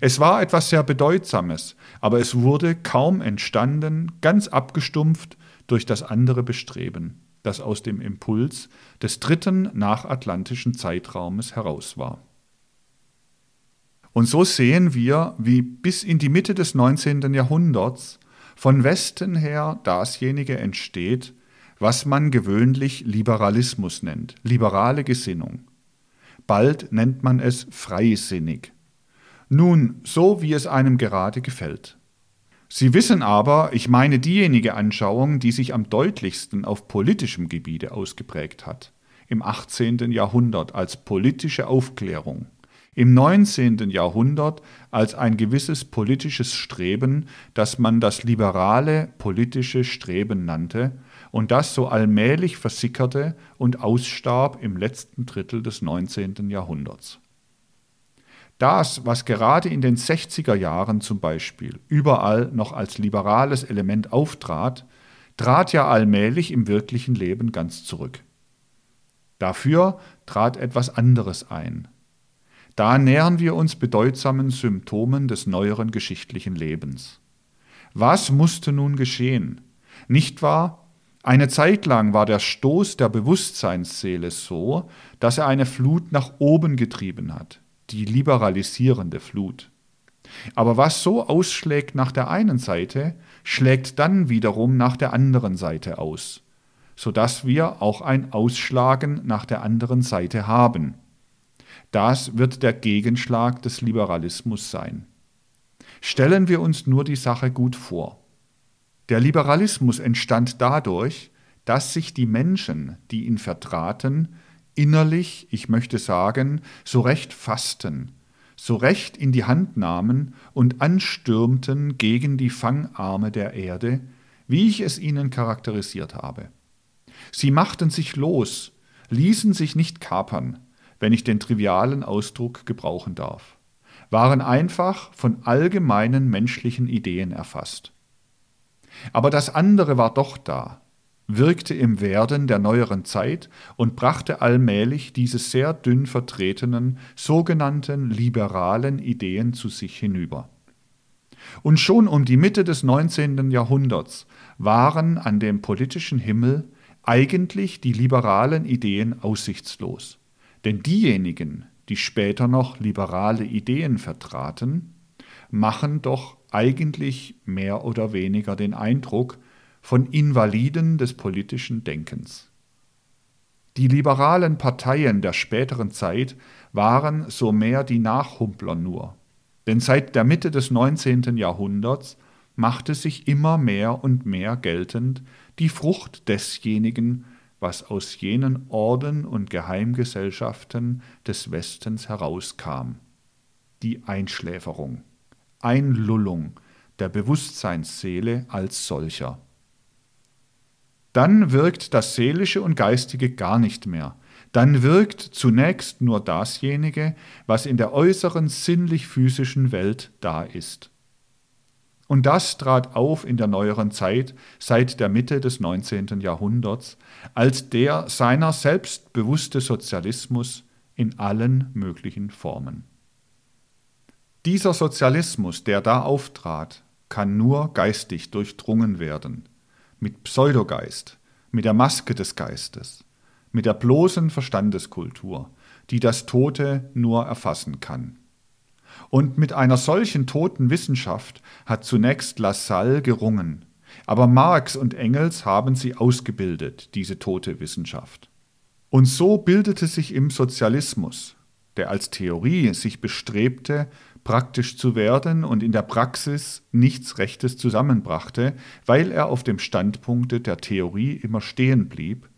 Es war etwas sehr Bedeutsames, aber es wurde kaum entstanden, ganz abgestumpft durch das andere Bestreben, das aus dem Impuls des dritten nachatlantischen Zeitraumes heraus war. Und so sehen wir, wie bis in die Mitte des 19. Jahrhunderts von Westen her dasjenige entsteht, was man gewöhnlich Liberalismus nennt, liberale Gesinnung. Bald nennt man es freisinnig. Nun, so wie es einem gerade gefällt. Sie wissen aber, ich meine diejenige Anschauung, die sich am deutlichsten auf politischem Gebiete ausgeprägt hat, im 18. Jahrhundert als politische Aufklärung im 19. Jahrhundert als ein gewisses politisches Streben, das man das liberale politische Streben nannte und das so allmählich versickerte und ausstarb im letzten Drittel des 19. Jahrhunderts. Das, was gerade in den 60er Jahren zum Beispiel überall noch als liberales Element auftrat, trat ja allmählich im wirklichen Leben ganz zurück. Dafür trat etwas anderes ein, da nähern wir uns bedeutsamen Symptomen des neueren geschichtlichen Lebens. Was musste nun geschehen? Nicht wahr? Eine Zeit lang war der Stoß der Bewusstseinsseele so, dass er eine Flut nach oben getrieben hat, die liberalisierende Flut. Aber was so ausschlägt nach der einen Seite, schlägt dann wiederum nach der anderen Seite aus, so dass wir auch ein Ausschlagen nach der anderen Seite haben. Das wird der Gegenschlag des Liberalismus sein. Stellen wir uns nur die Sache gut vor. Der Liberalismus entstand dadurch, dass sich die Menschen, die ihn vertraten, innerlich, ich möchte sagen, so recht fassten, so recht in die Hand nahmen und anstürmten gegen die Fangarme der Erde, wie ich es ihnen charakterisiert habe. Sie machten sich los, ließen sich nicht kapern, wenn ich den trivialen Ausdruck gebrauchen darf, waren einfach von allgemeinen menschlichen Ideen erfasst. Aber das andere war doch da, wirkte im Werden der neueren Zeit und brachte allmählich diese sehr dünn vertretenen sogenannten liberalen Ideen zu sich hinüber. Und schon um die Mitte des 19. Jahrhunderts waren an dem politischen Himmel eigentlich die liberalen Ideen aussichtslos. Denn diejenigen, die später noch liberale Ideen vertraten, machen doch eigentlich mehr oder weniger den Eindruck von Invaliden des politischen Denkens. Die liberalen Parteien der späteren Zeit waren so mehr die Nachhumpler nur, denn seit der Mitte des 19. Jahrhunderts machte sich immer mehr und mehr geltend die Frucht desjenigen, was aus jenen Orden und Geheimgesellschaften des Westens herauskam. Die Einschläferung, Einlullung der Bewusstseinsseele als solcher. Dann wirkt das Seelische und Geistige gar nicht mehr. Dann wirkt zunächst nur dasjenige, was in der äußeren sinnlich-physischen Welt da ist. Und das trat auf in der neueren Zeit seit der Mitte des 19. Jahrhunderts als der seiner selbstbewusste Sozialismus in allen möglichen Formen. Dieser Sozialismus, der da auftrat, kann nur geistig durchdrungen werden, mit Pseudogeist, mit der Maske des Geistes, mit der bloßen Verstandeskultur, die das Tote nur erfassen kann. Und mit einer solchen toten Wissenschaft hat zunächst Lassalle gerungen, aber Marx und Engels haben sie ausgebildet, diese tote Wissenschaft. Und so bildete sich im Sozialismus, der als Theorie sich bestrebte, praktisch zu werden und in der Praxis nichts Rechtes zusammenbrachte, weil er auf dem Standpunkte der Theorie immer stehen blieb,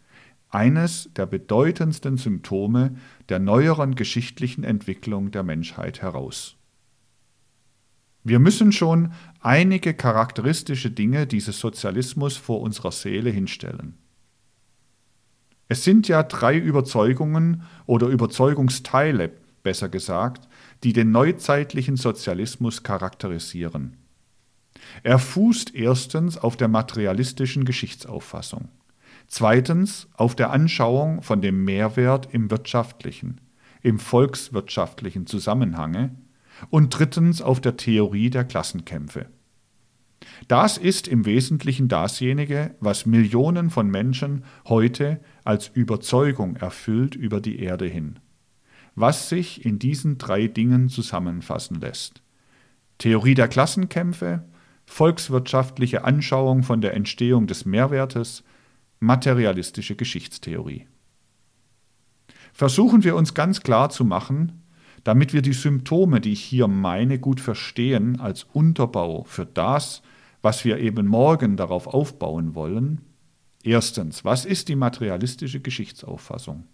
eines der bedeutendsten Symptome der neueren geschichtlichen Entwicklung der Menschheit heraus. Wir müssen schon einige charakteristische Dinge dieses Sozialismus vor unserer Seele hinstellen. Es sind ja drei Überzeugungen oder Überzeugungsteile, besser gesagt, die den neuzeitlichen Sozialismus charakterisieren. Er fußt erstens auf der materialistischen Geschichtsauffassung zweitens auf der Anschauung von dem Mehrwert im wirtschaftlichen, im volkswirtschaftlichen Zusammenhange und drittens auf der Theorie der Klassenkämpfe. Das ist im Wesentlichen dasjenige, was Millionen von Menschen heute als Überzeugung erfüllt über die Erde hin. Was sich in diesen drei Dingen zusammenfassen lässt. Theorie der Klassenkämpfe, volkswirtschaftliche Anschauung von der Entstehung des Mehrwertes materialistische Geschichtstheorie. Versuchen wir uns ganz klar zu machen, damit wir die Symptome, die ich hier meine, gut verstehen, als Unterbau für das, was wir eben morgen darauf aufbauen wollen. Erstens, was ist die materialistische Geschichtsauffassung?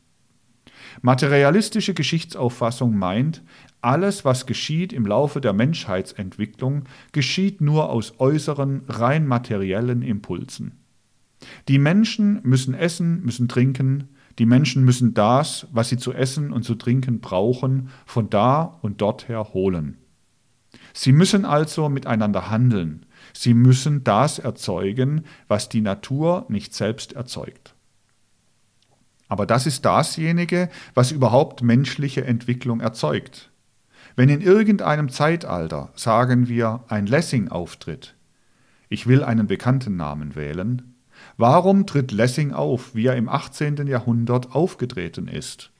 Materialistische Geschichtsauffassung meint, alles, was geschieht im Laufe der Menschheitsentwicklung, geschieht nur aus äußeren, rein materiellen Impulsen. Die Menschen müssen essen, müssen trinken, die Menschen müssen das, was sie zu essen und zu trinken brauchen, von da und dorther holen. Sie müssen also miteinander handeln, sie müssen das erzeugen, was die Natur nicht selbst erzeugt. Aber das ist dasjenige, was überhaupt menschliche Entwicklung erzeugt. Wenn in irgendeinem Zeitalter, sagen wir, ein Lessing auftritt, ich will einen bekannten Namen wählen, Warum tritt Lessing auf, wie er im 18. Jahrhundert aufgetreten ist?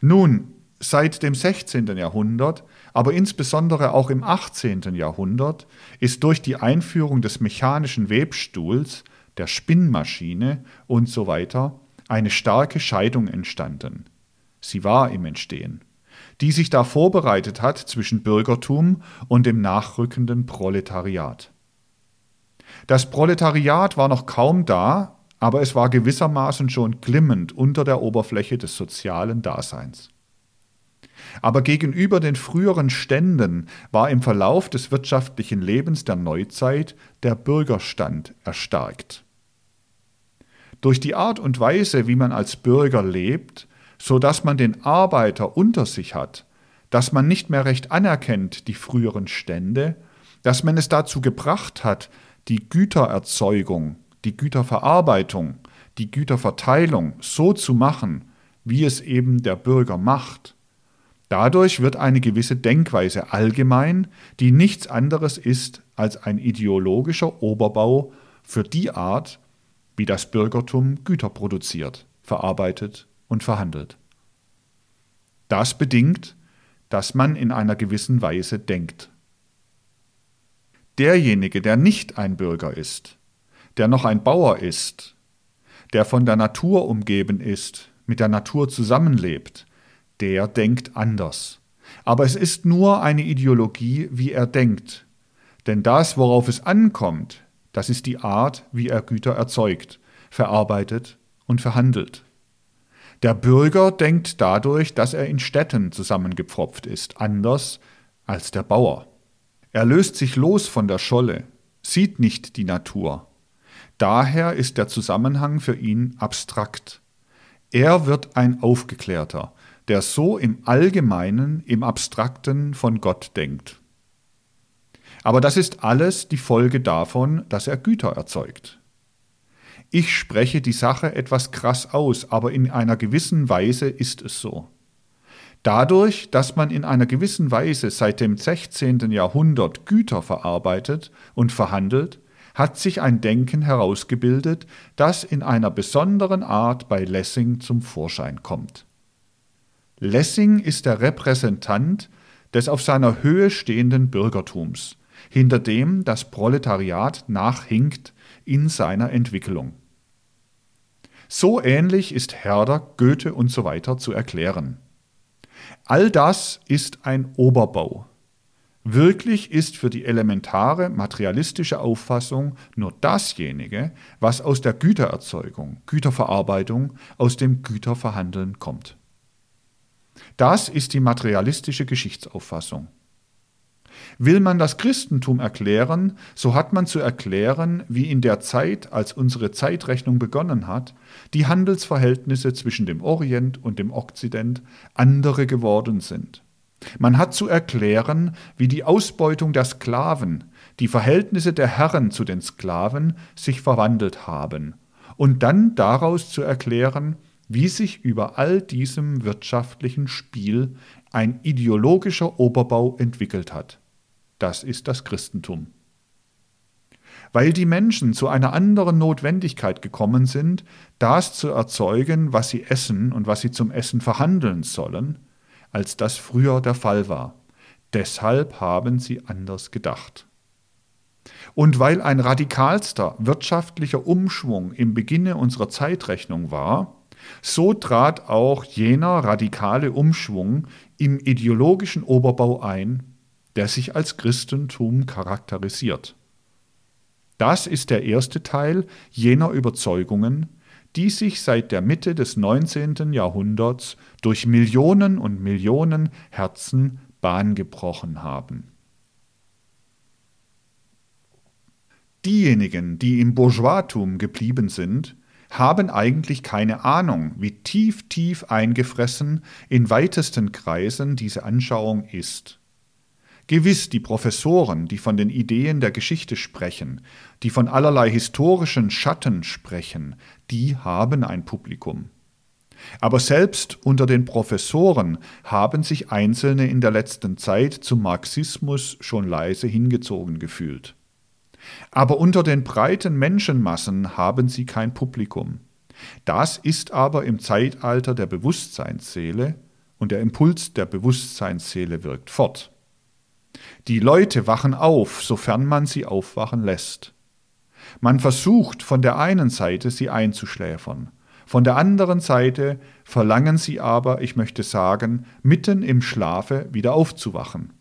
Nun, seit dem 16. Jahrhundert, aber insbesondere auch im 18. Jahrhundert, ist durch die Einführung des mechanischen Webstuhls, der Spinnmaschine und so weiter eine starke Scheidung entstanden. Sie war im Entstehen. die sich da vorbereitet hat zwischen Bürgertum und dem nachrückenden Proletariat. Das Proletariat war noch kaum da, aber es war gewissermaßen schon glimmend unter der Oberfläche des sozialen Daseins. Aber gegenüber den früheren Ständen war im Verlauf des wirtschaftlichen Lebens der Neuzeit der Bürgerstand erstarkt. Durch die Art und Weise, wie man als Bürger lebt, so dass man den Arbeiter unter sich hat, dass man nicht mehr recht anerkennt die früheren Stände, dass man es dazu gebracht hat, die Gütererzeugung, die Güterverarbeitung, die Güterverteilung so zu machen, wie es eben der Bürger macht. Dadurch wird eine gewisse Denkweise allgemein, die nichts anderes ist als ein ideologischer Oberbau für die Art, wie das Bürgertum Güter produziert, verarbeitet und verhandelt. Das bedingt, dass man in einer gewissen Weise denkt. Derjenige, der nicht ein Bürger ist, der noch ein Bauer ist, der von der Natur umgeben ist, mit der Natur zusammenlebt, der denkt anders. Aber es ist nur eine Ideologie, wie er denkt. Denn das, worauf es ankommt, das ist die Art, wie er Güter erzeugt, verarbeitet und verhandelt. Der Bürger denkt dadurch, dass er in Städten zusammengepfropft ist, anders als der Bauer. Er löst sich los von der Scholle, sieht nicht die Natur. Daher ist der Zusammenhang für ihn abstrakt. Er wird ein Aufgeklärter, der so im Allgemeinen, im Abstrakten von Gott denkt. Aber das ist alles die Folge davon, dass er Güter erzeugt. Ich spreche die Sache etwas krass aus, aber in einer gewissen Weise ist es so. Dadurch, dass man in einer gewissen Weise seit dem 16. Jahrhundert Güter verarbeitet und verhandelt, hat sich ein Denken herausgebildet, das in einer besonderen Art bei Lessing zum Vorschein kommt. Lessing ist der Repräsentant des auf seiner Höhe stehenden Bürgertums, hinter dem das Proletariat nachhinkt in seiner Entwicklung. So ähnlich ist Herder, Goethe und so weiter zu erklären. All das ist ein Oberbau. Wirklich ist für die elementare materialistische Auffassung nur dasjenige, was aus der Gütererzeugung, Güterverarbeitung, aus dem Güterverhandeln kommt. Das ist die materialistische Geschichtsauffassung. Will man das Christentum erklären, so hat man zu erklären, wie in der Zeit, als unsere Zeitrechnung begonnen hat, die Handelsverhältnisse zwischen dem Orient und dem Okzident andere geworden sind. Man hat zu erklären, wie die Ausbeutung der Sklaven, die Verhältnisse der Herren zu den Sklaven sich verwandelt haben, und dann daraus zu erklären, wie sich über all diesem wirtschaftlichen Spiel ein ideologischer Oberbau entwickelt hat. Das ist das Christentum. Weil die Menschen zu einer anderen Notwendigkeit gekommen sind, das zu erzeugen, was sie essen und was sie zum Essen verhandeln sollen, als das früher der Fall war. Deshalb haben sie anders gedacht. Und weil ein radikalster wirtschaftlicher Umschwung im Beginne unserer Zeitrechnung war, so trat auch jener radikale Umschwung im ideologischen Oberbau ein, der sich als Christentum charakterisiert. Das ist der erste Teil jener Überzeugungen, die sich seit der Mitte des 19. Jahrhunderts durch Millionen und Millionen Herzen Bahn gebrochen haben. Diejenigen, die im Bourgeoistum geblieben sind, haben eigentlich keine Ahnung, wie tief, tief eingefressen in weitesten Kreisen diese Anschauung ist. Gewiss die Professoren, die von den Ideen der Geschichte sprechen, die von allerlei historischen Schatten sprechen, die haben ein Publikum. Aber selbst unter den Professoren haben sich Einzelne in der letzten Zeit zum Marxismus schon leise hingezogen gefühlt. Aber unter den breiten Menschenmassen haben sie kein Publikum. Das ist aber im Zeitalter der Bewusstseinsseele und der Impuls der Bewusstseinsseele wirkt fort. Die Leute wachen auf, sofern man sie aufwachen lässt. Man versucht von der einen Seite sie einzuschläfern, Von der anderen Seite verlangen sie aber, ich möchte sagen, mitten im Schlafe wieder aufzuwachen.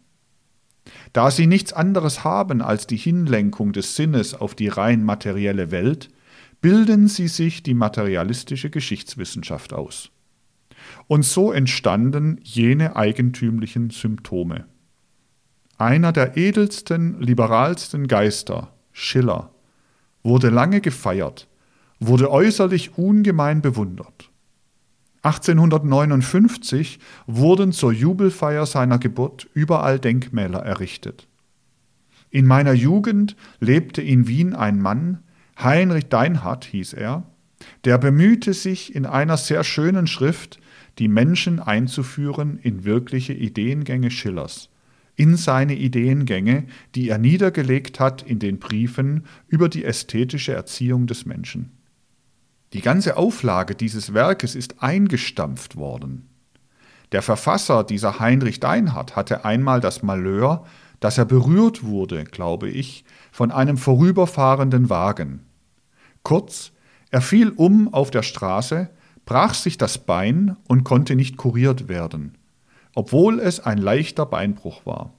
Da sie nichts anderes haben als die Hinlenkung des Sinnes auf die rein materielle Welt, bilden sie sich die materialistische Geschichtswissenschaft aus. Und so entstanden jene eigentümlichen Symptome. Einer der edelsten, liberalsten Geister, Schiller, wurde lange gefeiert, wurde äußerlich ungemein bewundert. 1859 wurden zur Jubelfeier seiner Geburt überall Denkmäler errichtet. In meiner Jugend lebte in Wien ein Mann, Heinrich Deinhardt hieß er, der bemühte sich in einer sehr schönen Schrift, die Menschen einzuführen in wirkliche Ideengänge Schillers, in seine Ideengänge, die er niedergelegt hat in den Briefen über die ästhetische Erziehung des Menschen. Die ganze Auflage dieses Werkes ist eingestampft worden. Der Verfasser dieser Heinrich Deinhardt hatte einmal das Malheur, dass er berührt wurde, glaube ich, von einem vorüberfahrenden Wagen. Kurz, er fiel um auf der Straße, brach sich das Bein und konnte nicht kuriert werden, obwohl es ein leichter Beinbruch war,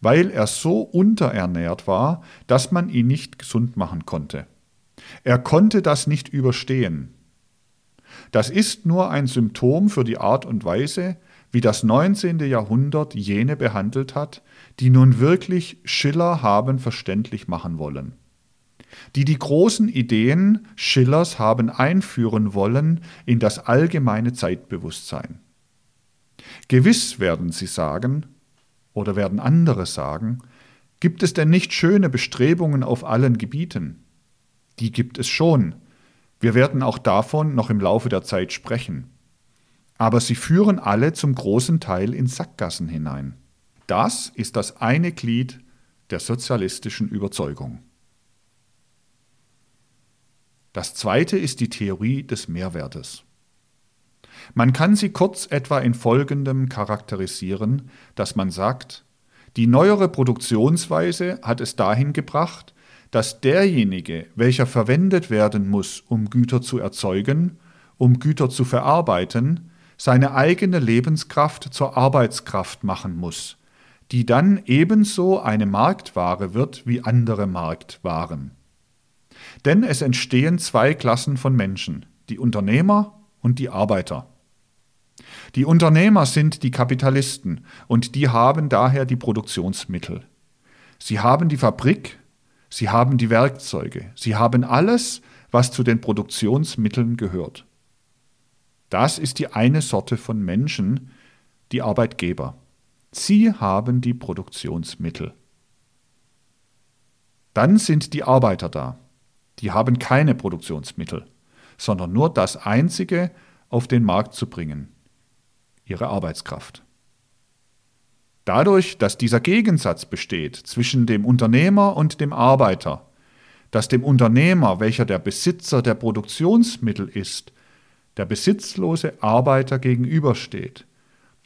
weil er so unterernährt war, dass man ihn nicht gesund machen konnte. Er konnte das nicht überstehen. Das ist nur ein Symptom für die Art und Weise, wie das 19. Jahrhundert jene behandelt hat, die nun wirklich Schiller haben verständlich machen wollen. Die die großen Ideen Schillers haben einführen wollen in das allgemeine Zeitbewusstsein. Gewiss werden sie sagen, oder werden andere sagen, gibt es denn nicht schöne Bestrebungen auf allen Gebieten? Die gibt es schon. Wir werden auch davon noch im Laufe der Zeit sprechen. Aber sie führen alle zum großen Teil in Sackgassen hinein. Das ist das eine Glied der sozialistischen Überzeugung. Das zweite ist die Theorie des Mehrwertes. Man kann sie kurz etwa in folgendem charakterisieren, dass man sagt, die neuere Produktionsweise hat es dahin gebracht, dass derjenige, welcher verwendet werden muss, um Güter zu erzeugen, um Güter zu verarbeiten, seine eigene Lebenskraft zur Arbeitskraft machen muss, die dann ebenso eine Marktware wird wie andere Marktwaren. Denn es entstehen zwei Klassen von Menschen, die Unternehmer und die Arbeiter. Die Unternehmer sind die Kapitalisten und die haben daher die Produktionsmittel. Sie haben die Fabrik, Sie haben die Werkzeuge, sie haben alles, was zu den Produktionsmitteln gehört. Das ist die eine Sorte von Menschen, die Arbeitgeber. Sie haben die Produktionsmittel. Dann sind die Arbeiter da. Die haben keine Produktionsmittel, sondern nur das Einzige auf den Markt zu bringen, ihre Arbeitskraft. Dadurch, dass dieser Gegensatz besteht zwischen dem Unternehmer und dem Arbeiter, dass dem Unternehmer, welcher der Besitzer der Produktionsmittel ist, der besitzlose Arbeiter gegenübersteht,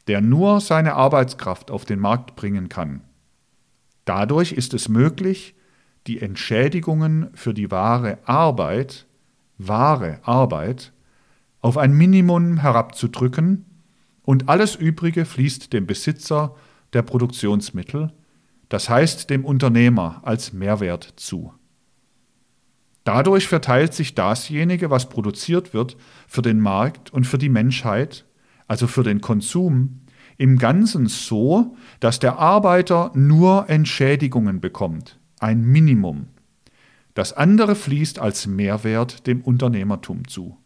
der nur seine Arbeitskraft auf den Markt bringen kann. Dadurch ist es möglich, die Entschädigungen für die wahre Arbeit, wahre Arbeit, auf ein Minimum herabzudrücken und alles Übrige fließt dem Besitzer der Produktionsmittel, das heißt dem Unternehmer als Mehrwert zu. Dadurch verteilt sich dasjenige, was produziert wird, für den Markt und für die Menschheit, also für den Konsum, im Ganzen so, dass der Arbeiter nur Entschädigungen bekommt, ein Minimum. Das andere fließt als Mehrwert dem Unternehmertum zu.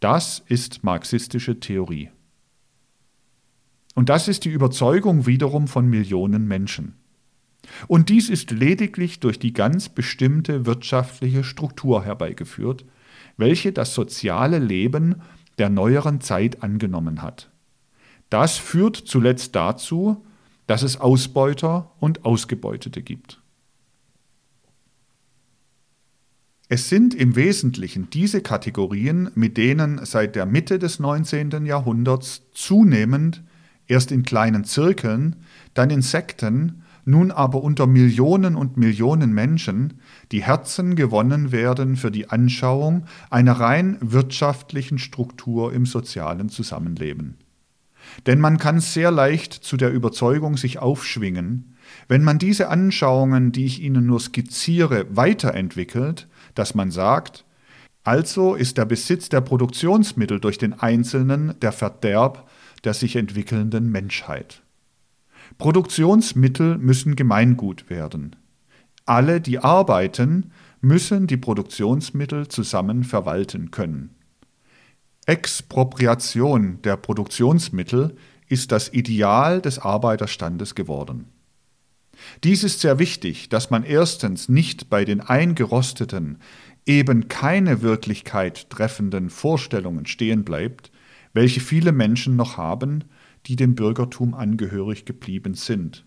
Das ist marxistische Theorie. Und das ist die Überzeugung wiederum von Millionen Menschen. Und dies ist lediglich durch die ganz bestimmte wirtschaftliche Struktur herbeigeführt, welche das soziale Leben der neueren Zeit angenommen hat. Das führt zuletzt dazu, dass es Ausbeuter und Ausgebeutete gibt. Es sind im Wesentlichen diese Kategorien, mit denen seit der Mitte des 19. Jahrhunderts zunehmend erst in kleinen Zirkeln, dann in Sekten, nun aber unter Millionen und Millionen Menschen die Herzen gewonnen werden für die Anschauung einer rein wirtschaftlichen Struktur im sozialen Zusammenleben. Denn man kann sehr leicht zu der Überzeugung sich aufschwingen, wenn man diese Anschauungen, die ich Ihnen nur skizziere, weiterentwickelt, dass man sagt, also ist der Besitz der Produktionsmittel durch den Einzelnen der Verderb der sich entwickelnden Menschheit. Produktionsmittel müssen Gemeingut werden. Alle, die arbeiten, müssen die Produktionsmittel zusammen verwalten können. Expropriation der Produktionsmittel ist das Ideal des Arbeiterstandes geworden. Dies ist sehr wichtig, dass man erstens nicht bei den eingerosteten, eben keine Wirklichkeit treffenden Vorstellungen stehen bleibt, welche viele Menschen noch haben, die dem Bürgertum angehörig geblieben sind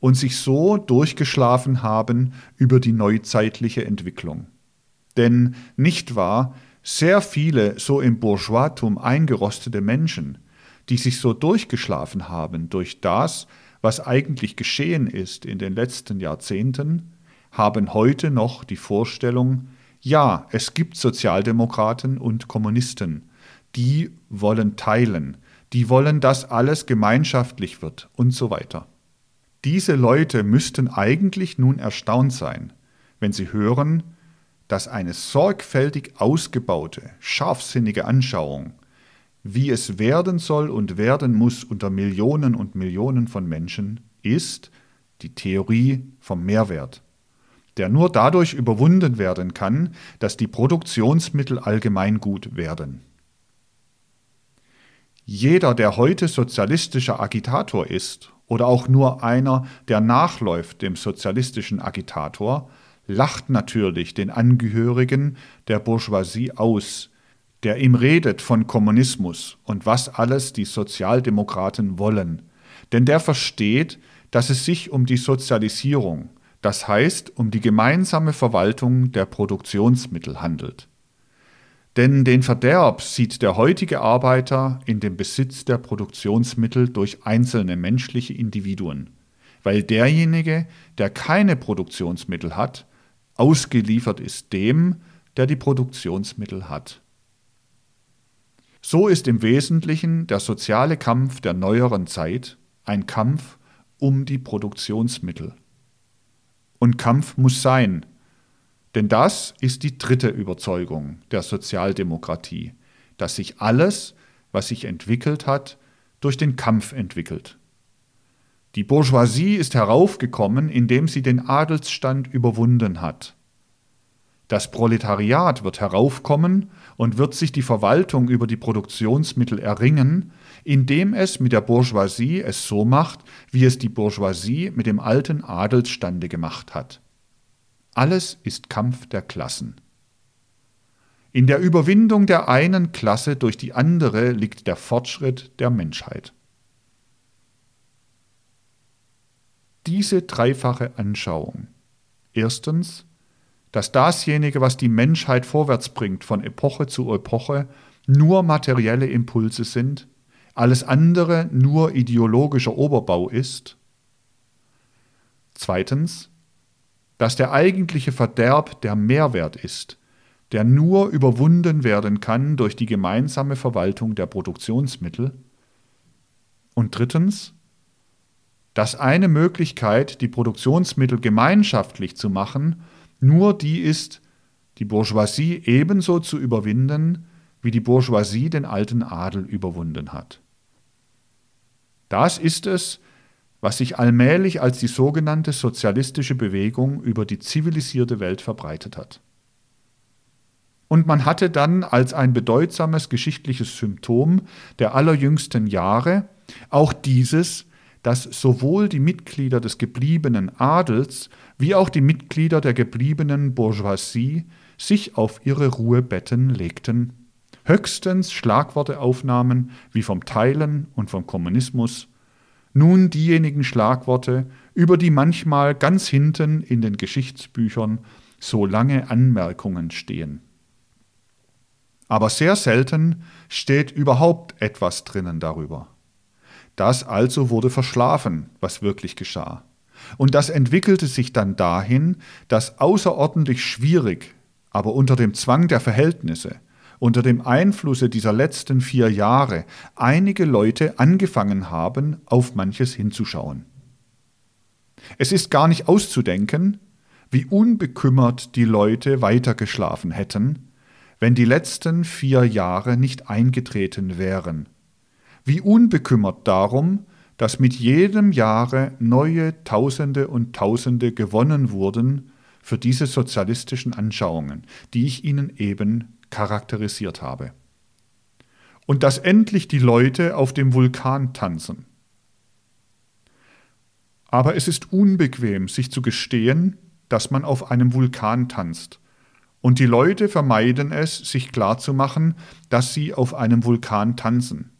und sich so durchgeschlafen haben über die neuzeitliche Entwicklung. Denn nicht wahr, sehr viele so im Bourgeoistum eingerostete Menschen, die sich so durchgeschlafen haben durch das, was eigentlich geschehen ist in den letzten Jahrzehnten, haben heute noch die Vorstellung, ja, es gibt Sozialdemokraten und Kommunisten, die wollen teilen, die wollen, dass alles gemeinschaftlich wird und so weiter. Diese Leute müssten eigentlich nun erstaunt sein, wenn sie hören, dass eine sorgfältig ausgebaute, scharfsinnige Anschauung, wie es werden soll und werden muss unter Millionen und Millionen von Menschen, ist die Theorie vom Mehrwert, der nur dadurch überwunden werden kann, dass die Produktionsmittel allgemeingut werden. Jeder, der heute sozialistischer Agitator ist oder auch nur einer, der nachläuft dem sozialistischen Agitator, lacht natürlich den Angehörigen der Bourgeoisie aus, der ihm redet von Kommunismus und was alles die Sozialdemokraten wollen, denn der versteht, dass es sich um die Sozialisierung, das heißt um die gemeinsame Verwaltung der Produktionsmittel handelt. Denn den Verderb sieht der heutige Arbeiter in dem Besitz der Produktionsmittel durch einzelne menschliche Individuen, weil derjenige, der keine Produktionsmittel hat, ausgeliefert ist dem, der die Produktionsmittel hat. So ist im Wesentlichen der soziale Kampf der neueren Zeit ein Kampf um die Produktionsmittel. Und Kampf muss sein, denn das ist die dritte Überzeugung der Sozialdemokratie, dass sich alles, was sich entwickelt hat, durch den Kampf entwickelt. Die Bourgeoisie ist heraufgekommen, indem sie den Adelsstand überwunden hat. Das Proletariat wird heraufkommen und wird sich die Verwaltung über die Produktionsmittel erringen, indem es mit der Bourgeoisie es so macht, wie es die Bourgeoisie mit dem alten Adelsstande gemacht hat. Alles ist Kampf der Klassen. In der Überwindung der einen Klasse durch die andere liegt der Fortschritt der Menschheit. Diese dreifache Anschauung. Erstens, dass dasjenige, was die Menschheit vorwärts bringt von Epoche zu Epoche, nur materielle Impulse sind, alles andere nur ideologischer Oberbau ist. Zweitens, dass der eigentliche Verderb der Mehrwert ist, der nur überwunden werden kann durch die gemeinsame Verwaltung der Produktionsmittel. Und drittens, dass eine Möglichkeit, die Produktionsmittel gemeinschaftlich zu machen, nur die ist, die Bourgeoisie ebenso zu überwinden, wie die Bourgeoisie den alten Adel überwunden hat. Das ist es, was sich allmählich als die sogenannte sozialistische Bewegung über die zivilisierte Welt verbreitet hat. Und man hatte dann als ein bedeutsames geschichtliches Symptom der allerjüngsten Jahre auch dieses, dass sowohl die Mitglieder des gebliebenen Adels wie auch die Mitglieder der gebliebenen Bourgeoisie sich auf ihre Ruhebetten legten, höchstens Schlagworte aufnahmen wie vom Teilen und vom Kommunismus nun diejenigen Schlagworte, über die manchmal ganz hinten in den Geschichtsbüchern so lange Anmerkungen stehen. Aber sehr selten steht überhaupt etwas drinnen darüber. Das also wurde verschlafen, was wirklich geschah. Und das entwickelte sich dann dahin, dass außerordentlich schwierig, aber unter dem Zwang der Verhältnisse, unter dem Einflusse dieser letzten vier Jahre einige Leute angefangen haben, auf manches hinzuschauen. Es ist gar nicht auszudenken, wie unbekümmert die Leute weitergeschlafen hätten, wenn die letzten vier Jahre nicht eingetreten wären, wie unbekümmert darum, dass mit jedem Jahre neue Tausende und Tausende gewonnen wurden für diese sozialistischen Anschauungen, die ich Ihnen eben charakterisiert habe. Und dass endlich die Leute auf dem Vulkan tanzen. Aber es ist unbequem, sich zu gestehen, dass man auf einem Vulkan tanzt. Und die Leute vermeiden es, sich klarzumachen, dass sie auf einem Vulkan tanzen.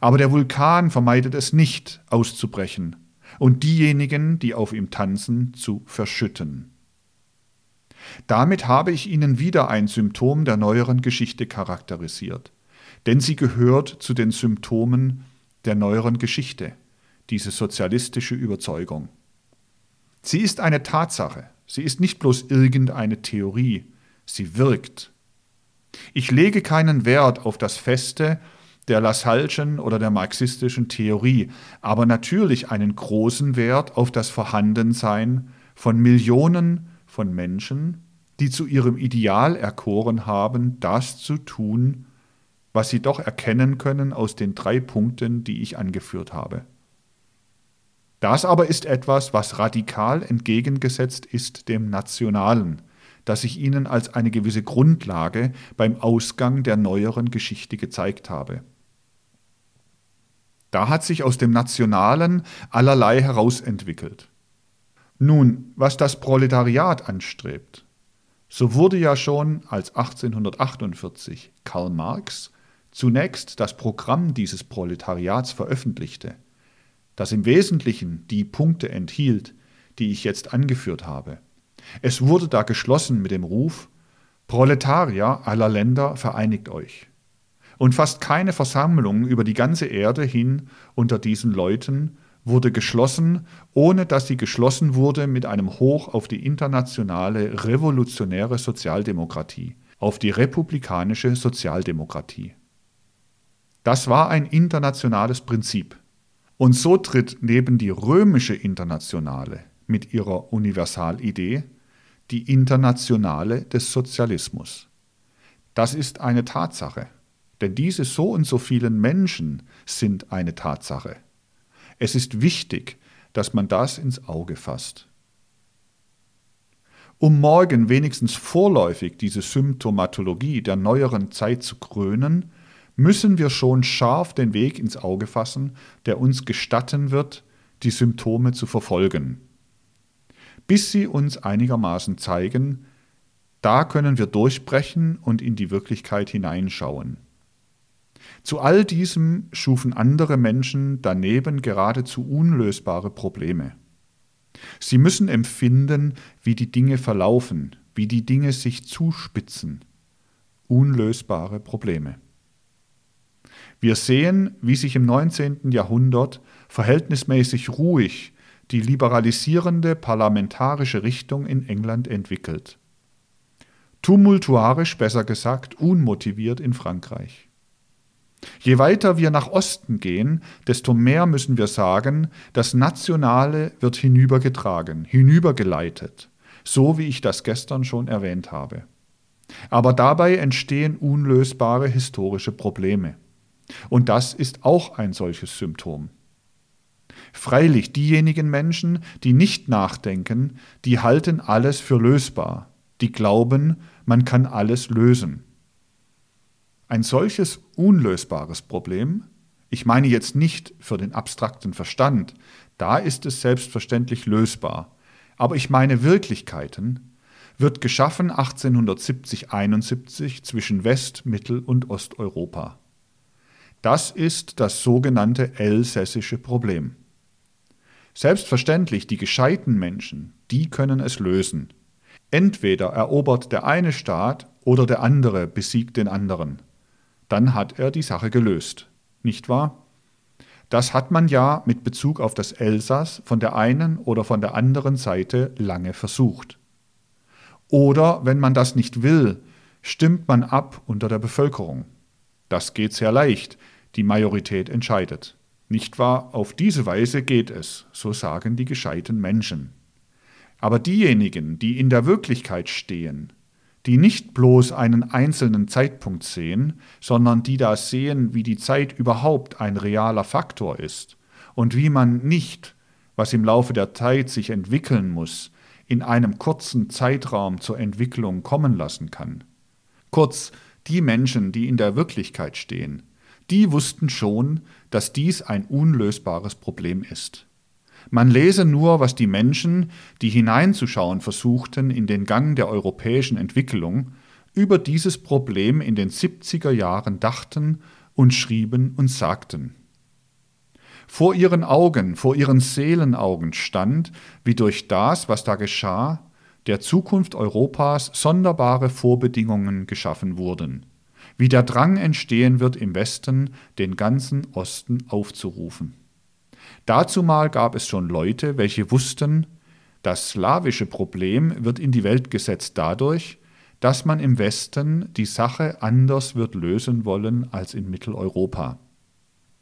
Aber der Vulkan vermeidet es nicht, auszubrechen und diejenigen, die auf ihm tanzen, zu verschütten. Damit habe ich Ihnen wieder ein Symptom der neueren Geschichte charakterisiert, denn sie gehört zu den Symptomen der neueren Geschichte, diese sozialistische Überzeugung. Sie ist eine Tatsache, sie ist nicht bloß irgendeine Theorie, sie wirkt. Ich lege keinen Wert auf das Feste der Lassalleschen oder der marxistischen Theorie, aber natürlich einen großen Wert auf das Vorhandensein von Millionen von Menschen, die zu ihrem Ideal erkoren haben, das zu tun, was sie doch erkennen können aus den drei Punkten, die ich angeführt habe. Das aber ist etwas, was radikal entgegengesetzt ist dem Nationalen, das ich Ihnen als eine gewisse Grundlage beim Ausgang der neueren Geschichte gezeigt habe. Da hat sich aus dem Nationalen allerlei herausentwickelt. Nun, was das Proletariat anstrebt, so wurde ja schon als 1848 Karl Marx zunächst das Programm dieses Proletariats veröffentlichte, das im Wesentlichen die Punkte enthielt, die ich jetzt angeführt habe. Es wurde da geschlossen mit dem Ruf Proletarier aller Länder vereinigt euch und fast keine Versammlung über die ganze Erde hin unter diesen Leuten wurde geschlossen, ohne dass sie geschlossen wurde mit einem Hoch auf die internationale revolutionäre Sozialdemokratie, auf die republikanische Sozialdemokratie. Das war ein internationales Prinzip. Und so tritt neben die römische Internationale mit ihrer Universalidee die Internationale des Sozialismus. Das ist eine Tatsache. Denn diese so und so vielen Menschen sind eine Tatsache. Es ist wichtig, dass man das ins Auge fasst. Um morgen wenigstens vorläufig diese Symptomatologie der neueren Zeit zu krönen, müssen wir schon scharf den Weg ins Auge fassen, der uns gestatten wird, die Symptome zu verfolgen. Bis sie uns einigermaßen zeigen, da können wir durchbrechen und in die Wirklichkeit hineinschauen. Zu all diesem schufen andere Menschen daneben geradezu unlösbare Probleme. Sie müssen empfinden, wie die Dinge verlaufen, wie die Dinge sich zuspitzen. Unlösbare Probleme. Wir sehen, wie sich im 19. Jahrhundert verhältnismäßig ruhig die liberalisierende parlamentarische Richtung in England entwickelt. Tumultuarisch, besser gesagt, unmotiviert in Frankreich. Je weiter wir nach Osten gehen, desto mehr müssen wir sagen, das Nationale wird hinübergetragen, hinübergeleitet, so wie ich das gestern schon erwähnt habe. Aber dabei entstehen unlösbare historische Probleme. Und das ist auch ein solches Symptom. Freilich, diejenigen Menschen, die nicht nachdenken, die halten alles für lösbar, die glauben, man kann alles lösen. Ein solches unlösbares Problem, ich meine jetzt nicht für den abstrakten Verstand, da ist es selbstverständlich lösbar, aber ich meine Wirklichkeiten, wird geschaffen 1870-71 zwischen West-, Mittel- und Osteuropa. Das ist das sogenannte elsässische Problem. Selbstverständlich, die gescheiten Menschen, die können es lösen. Entweder erobert der eine Staat oder der andere besiegt den anderen dann hat er die Sache gelöst. Nicht wahr? Das hat man ja mit Bezug auf das Elsass von der einen oder von der anderen Seite lange versucht. Oder wenn man das nicht will, stimmt man ab unter der Bevölkerung. Das geht sehr leicht, die Majorität entscheidet. Nicht wahr? Auf diese Weise geht es, so sagen die gescheiten Menschen. Aber diejenigen, die in der Wirklichkeit stehen, die nicht bloß einen einzelnen Zeitpunkt sehen, sondern die da sehen, wie die Zeit überhaupt ein realer Faktor ist und wie man nicht, was im Laufe der Zeit sich entwickeln muss, in einem kurzen Zeitraum zur Entwicklung kommen lassen kann. Kurz, die Menschen, die in der Wirklichkeit stehen, die wussten schon, dass dies ein unlösbares Problem ist. Man lese nur, was die Menschen, die hineinzuschauen versuchten in den Gang der europäischen Entwicklung, über dieses Problem in den 70er Jahren dachten und schrieben und sagten. Vor ihren Augen, vor ihren Seelenaugen stand, wie durch das, was da geschah, der Zukunft Europas sonderbare Vorbedingungen geschaffen wurden, wie der Drang entstehen wird im Westen, den ganzen Osten aufzurufen. Dazumal gab es schon Leute, welche wussten, das slawische Problem wird in die Welt gesetzt dadurch, dass man im Westen die Sache anders wird lösen wollen als in Mitteleuropa.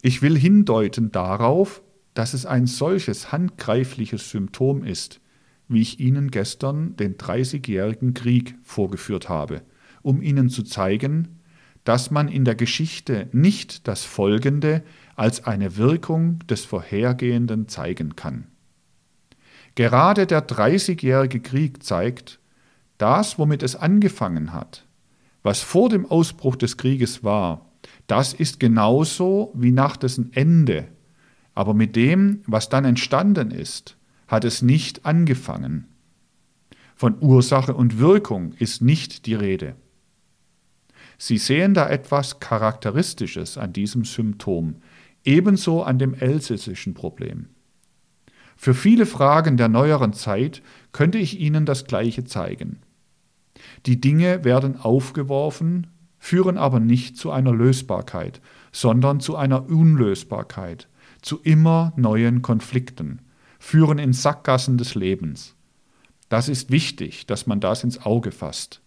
Ich will hindeuten darauf, dass es ein solches handgreifliches Symptom ist, wie ich Ihnen gestern den Dreißigjährigen Krieg vorgeführt habe, um Ihnen zu zeigen, dass man in der Geschichte nicht das Folgende als eine Wirkung des Vorhergehenden zeigen kann. Gerade der Dreißigjährige Krieg zeigt, das, womit es angefangen hat, was vor dem Ausbruch des Krieges war, das ist genauso wie nach dessen Ende, aber mit dem, was dann entstanden ist, hat es nicht angefangen. Von Ursache und Wirkung ist nicht die Rede. Sie sehen da etwas Charakteristisches an diesem Symptom, ebenso an dem elsässischen Problem. Für viele Fragen der neueren Zeit könnte ich Ihnen das Gleiche zeigen. Die Dinge werden aufgeworfen, führen aber nicht zu einer Lösbarkeit, sondern zu einer Unlösbarkeit, zu immer neuen Konflikten, führen in Sackgassen des Lebens. Das ist wichtig, dass man das ins Auge fasst.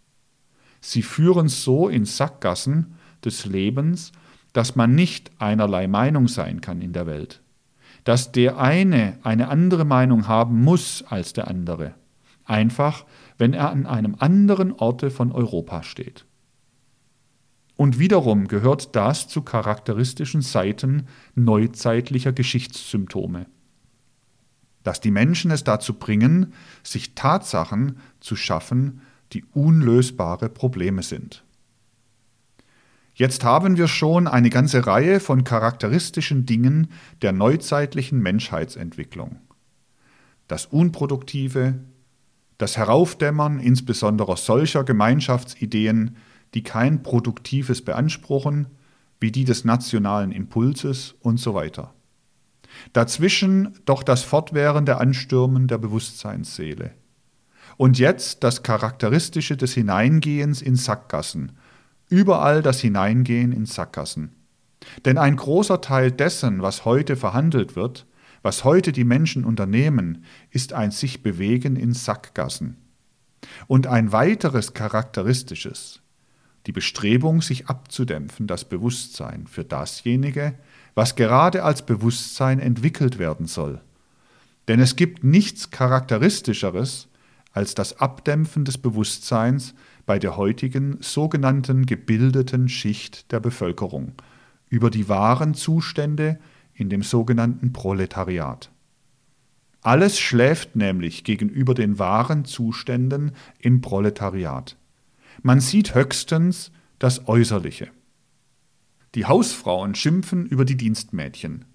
Sie führen so in Sackgassen des Lebens, dass man nicht einerlei Meinung sein kann in der Welt, dass der eine eine andere Meinung haben muss als der andere, einfach wenn er an einem anderen Orte von Europa steht. Und wiederum gehört das zu charakteristischen Seiten neuzeitlicher Geschichtssymptome, dass die Menschen es dazu bringen, sich Tatsachen zu schaffen, die unlösbare Probleme sind. Jetzt haben wir schon eine ganze Reihe von charakteristischen Dingen der neuzeitlichen Menschheitsentwicklung. Das Unproduktive, das Heraufdämmern insbesondere solcher Gemeinschaftsideen, die kein Produktives beanspruchen, wie die des nationalen Impulses und so weiter. Dazwischen doch das fortwährende Anstürmen der Bewusstseinsseele. Und jetzt das Charakteristische des Hineingehens in Sackgassen – überall das Hineingehen in Sackgassen. Denn ein großer Teil dessen, was heute verhandelt wird, was heute die Menschen unternehmen, ist ein sich bewegen in Sackgassen. Und ein weiteres charakteristisches, die Bestrebung, sich abzudämpfen, das Bewusstsein für dasjenige, was gerade als Bewusstsein entwickelt werden soll. Denn es gibt nichts Charakteristischeres als das Abdämpfen des Bewusstseins, bei der heutigen sogenannten gebildeten Schicht der Bevölkerung über die wahren Zustände in dem sogenannten Proletariat. Alles schläft nämlich gegenüber den wahren Zuständen im Proletariat. Man sieht höchstens das Äußerliche. Die Hausfrauen schimpfen über die Dienstmädchen,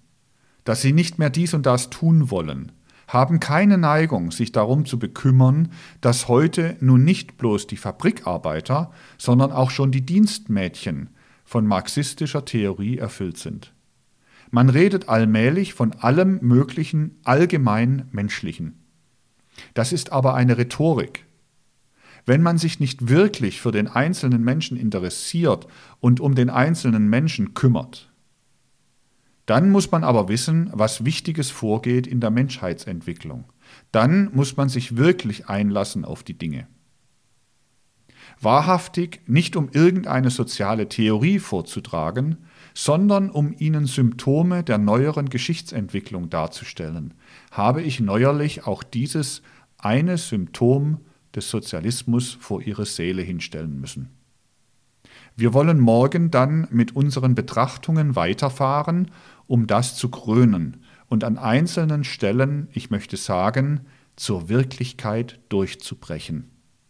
dass sie nicht mehr dies und das tun wollen, haben keine Neigung, sich darum zu bekümmern, dass heute nun nicht bloß die Fabrikarbeiter, sondern auch schon die Dienstmädchen von marxistischer Theorie erfüllt sind. Man redet allmählich von allem Möglichen allgemein Menschlichen. Das ist aber eine Rhetorik. Wenn man sich nicht wirklich für den einzelnen Menschen interessiert und um den einzelnen Menschen kümmert, Dann muss man aber wissen, was Wichtiges vorgeht in der Menschheitsentwicklung. Dann muss man sich wirklich einlassen auf die Dinge. Wahrhaftig nicht um irgendeine soziale Theorie vorzutragen, sondern um ihnen Symptome der neueren Geschichtsentwicklung darzustellen, habe ich neuerlich auch dieses eine Symptom des Sozialismus vor ihre Seele hinstellen müssen. Wir wollen morgen dann mit unseren Betrachtungen weiterfahren, um das zu krönen und an einzelnen Stellen, ich möchte sagen, zur Wirklichkeit durchzubrechen.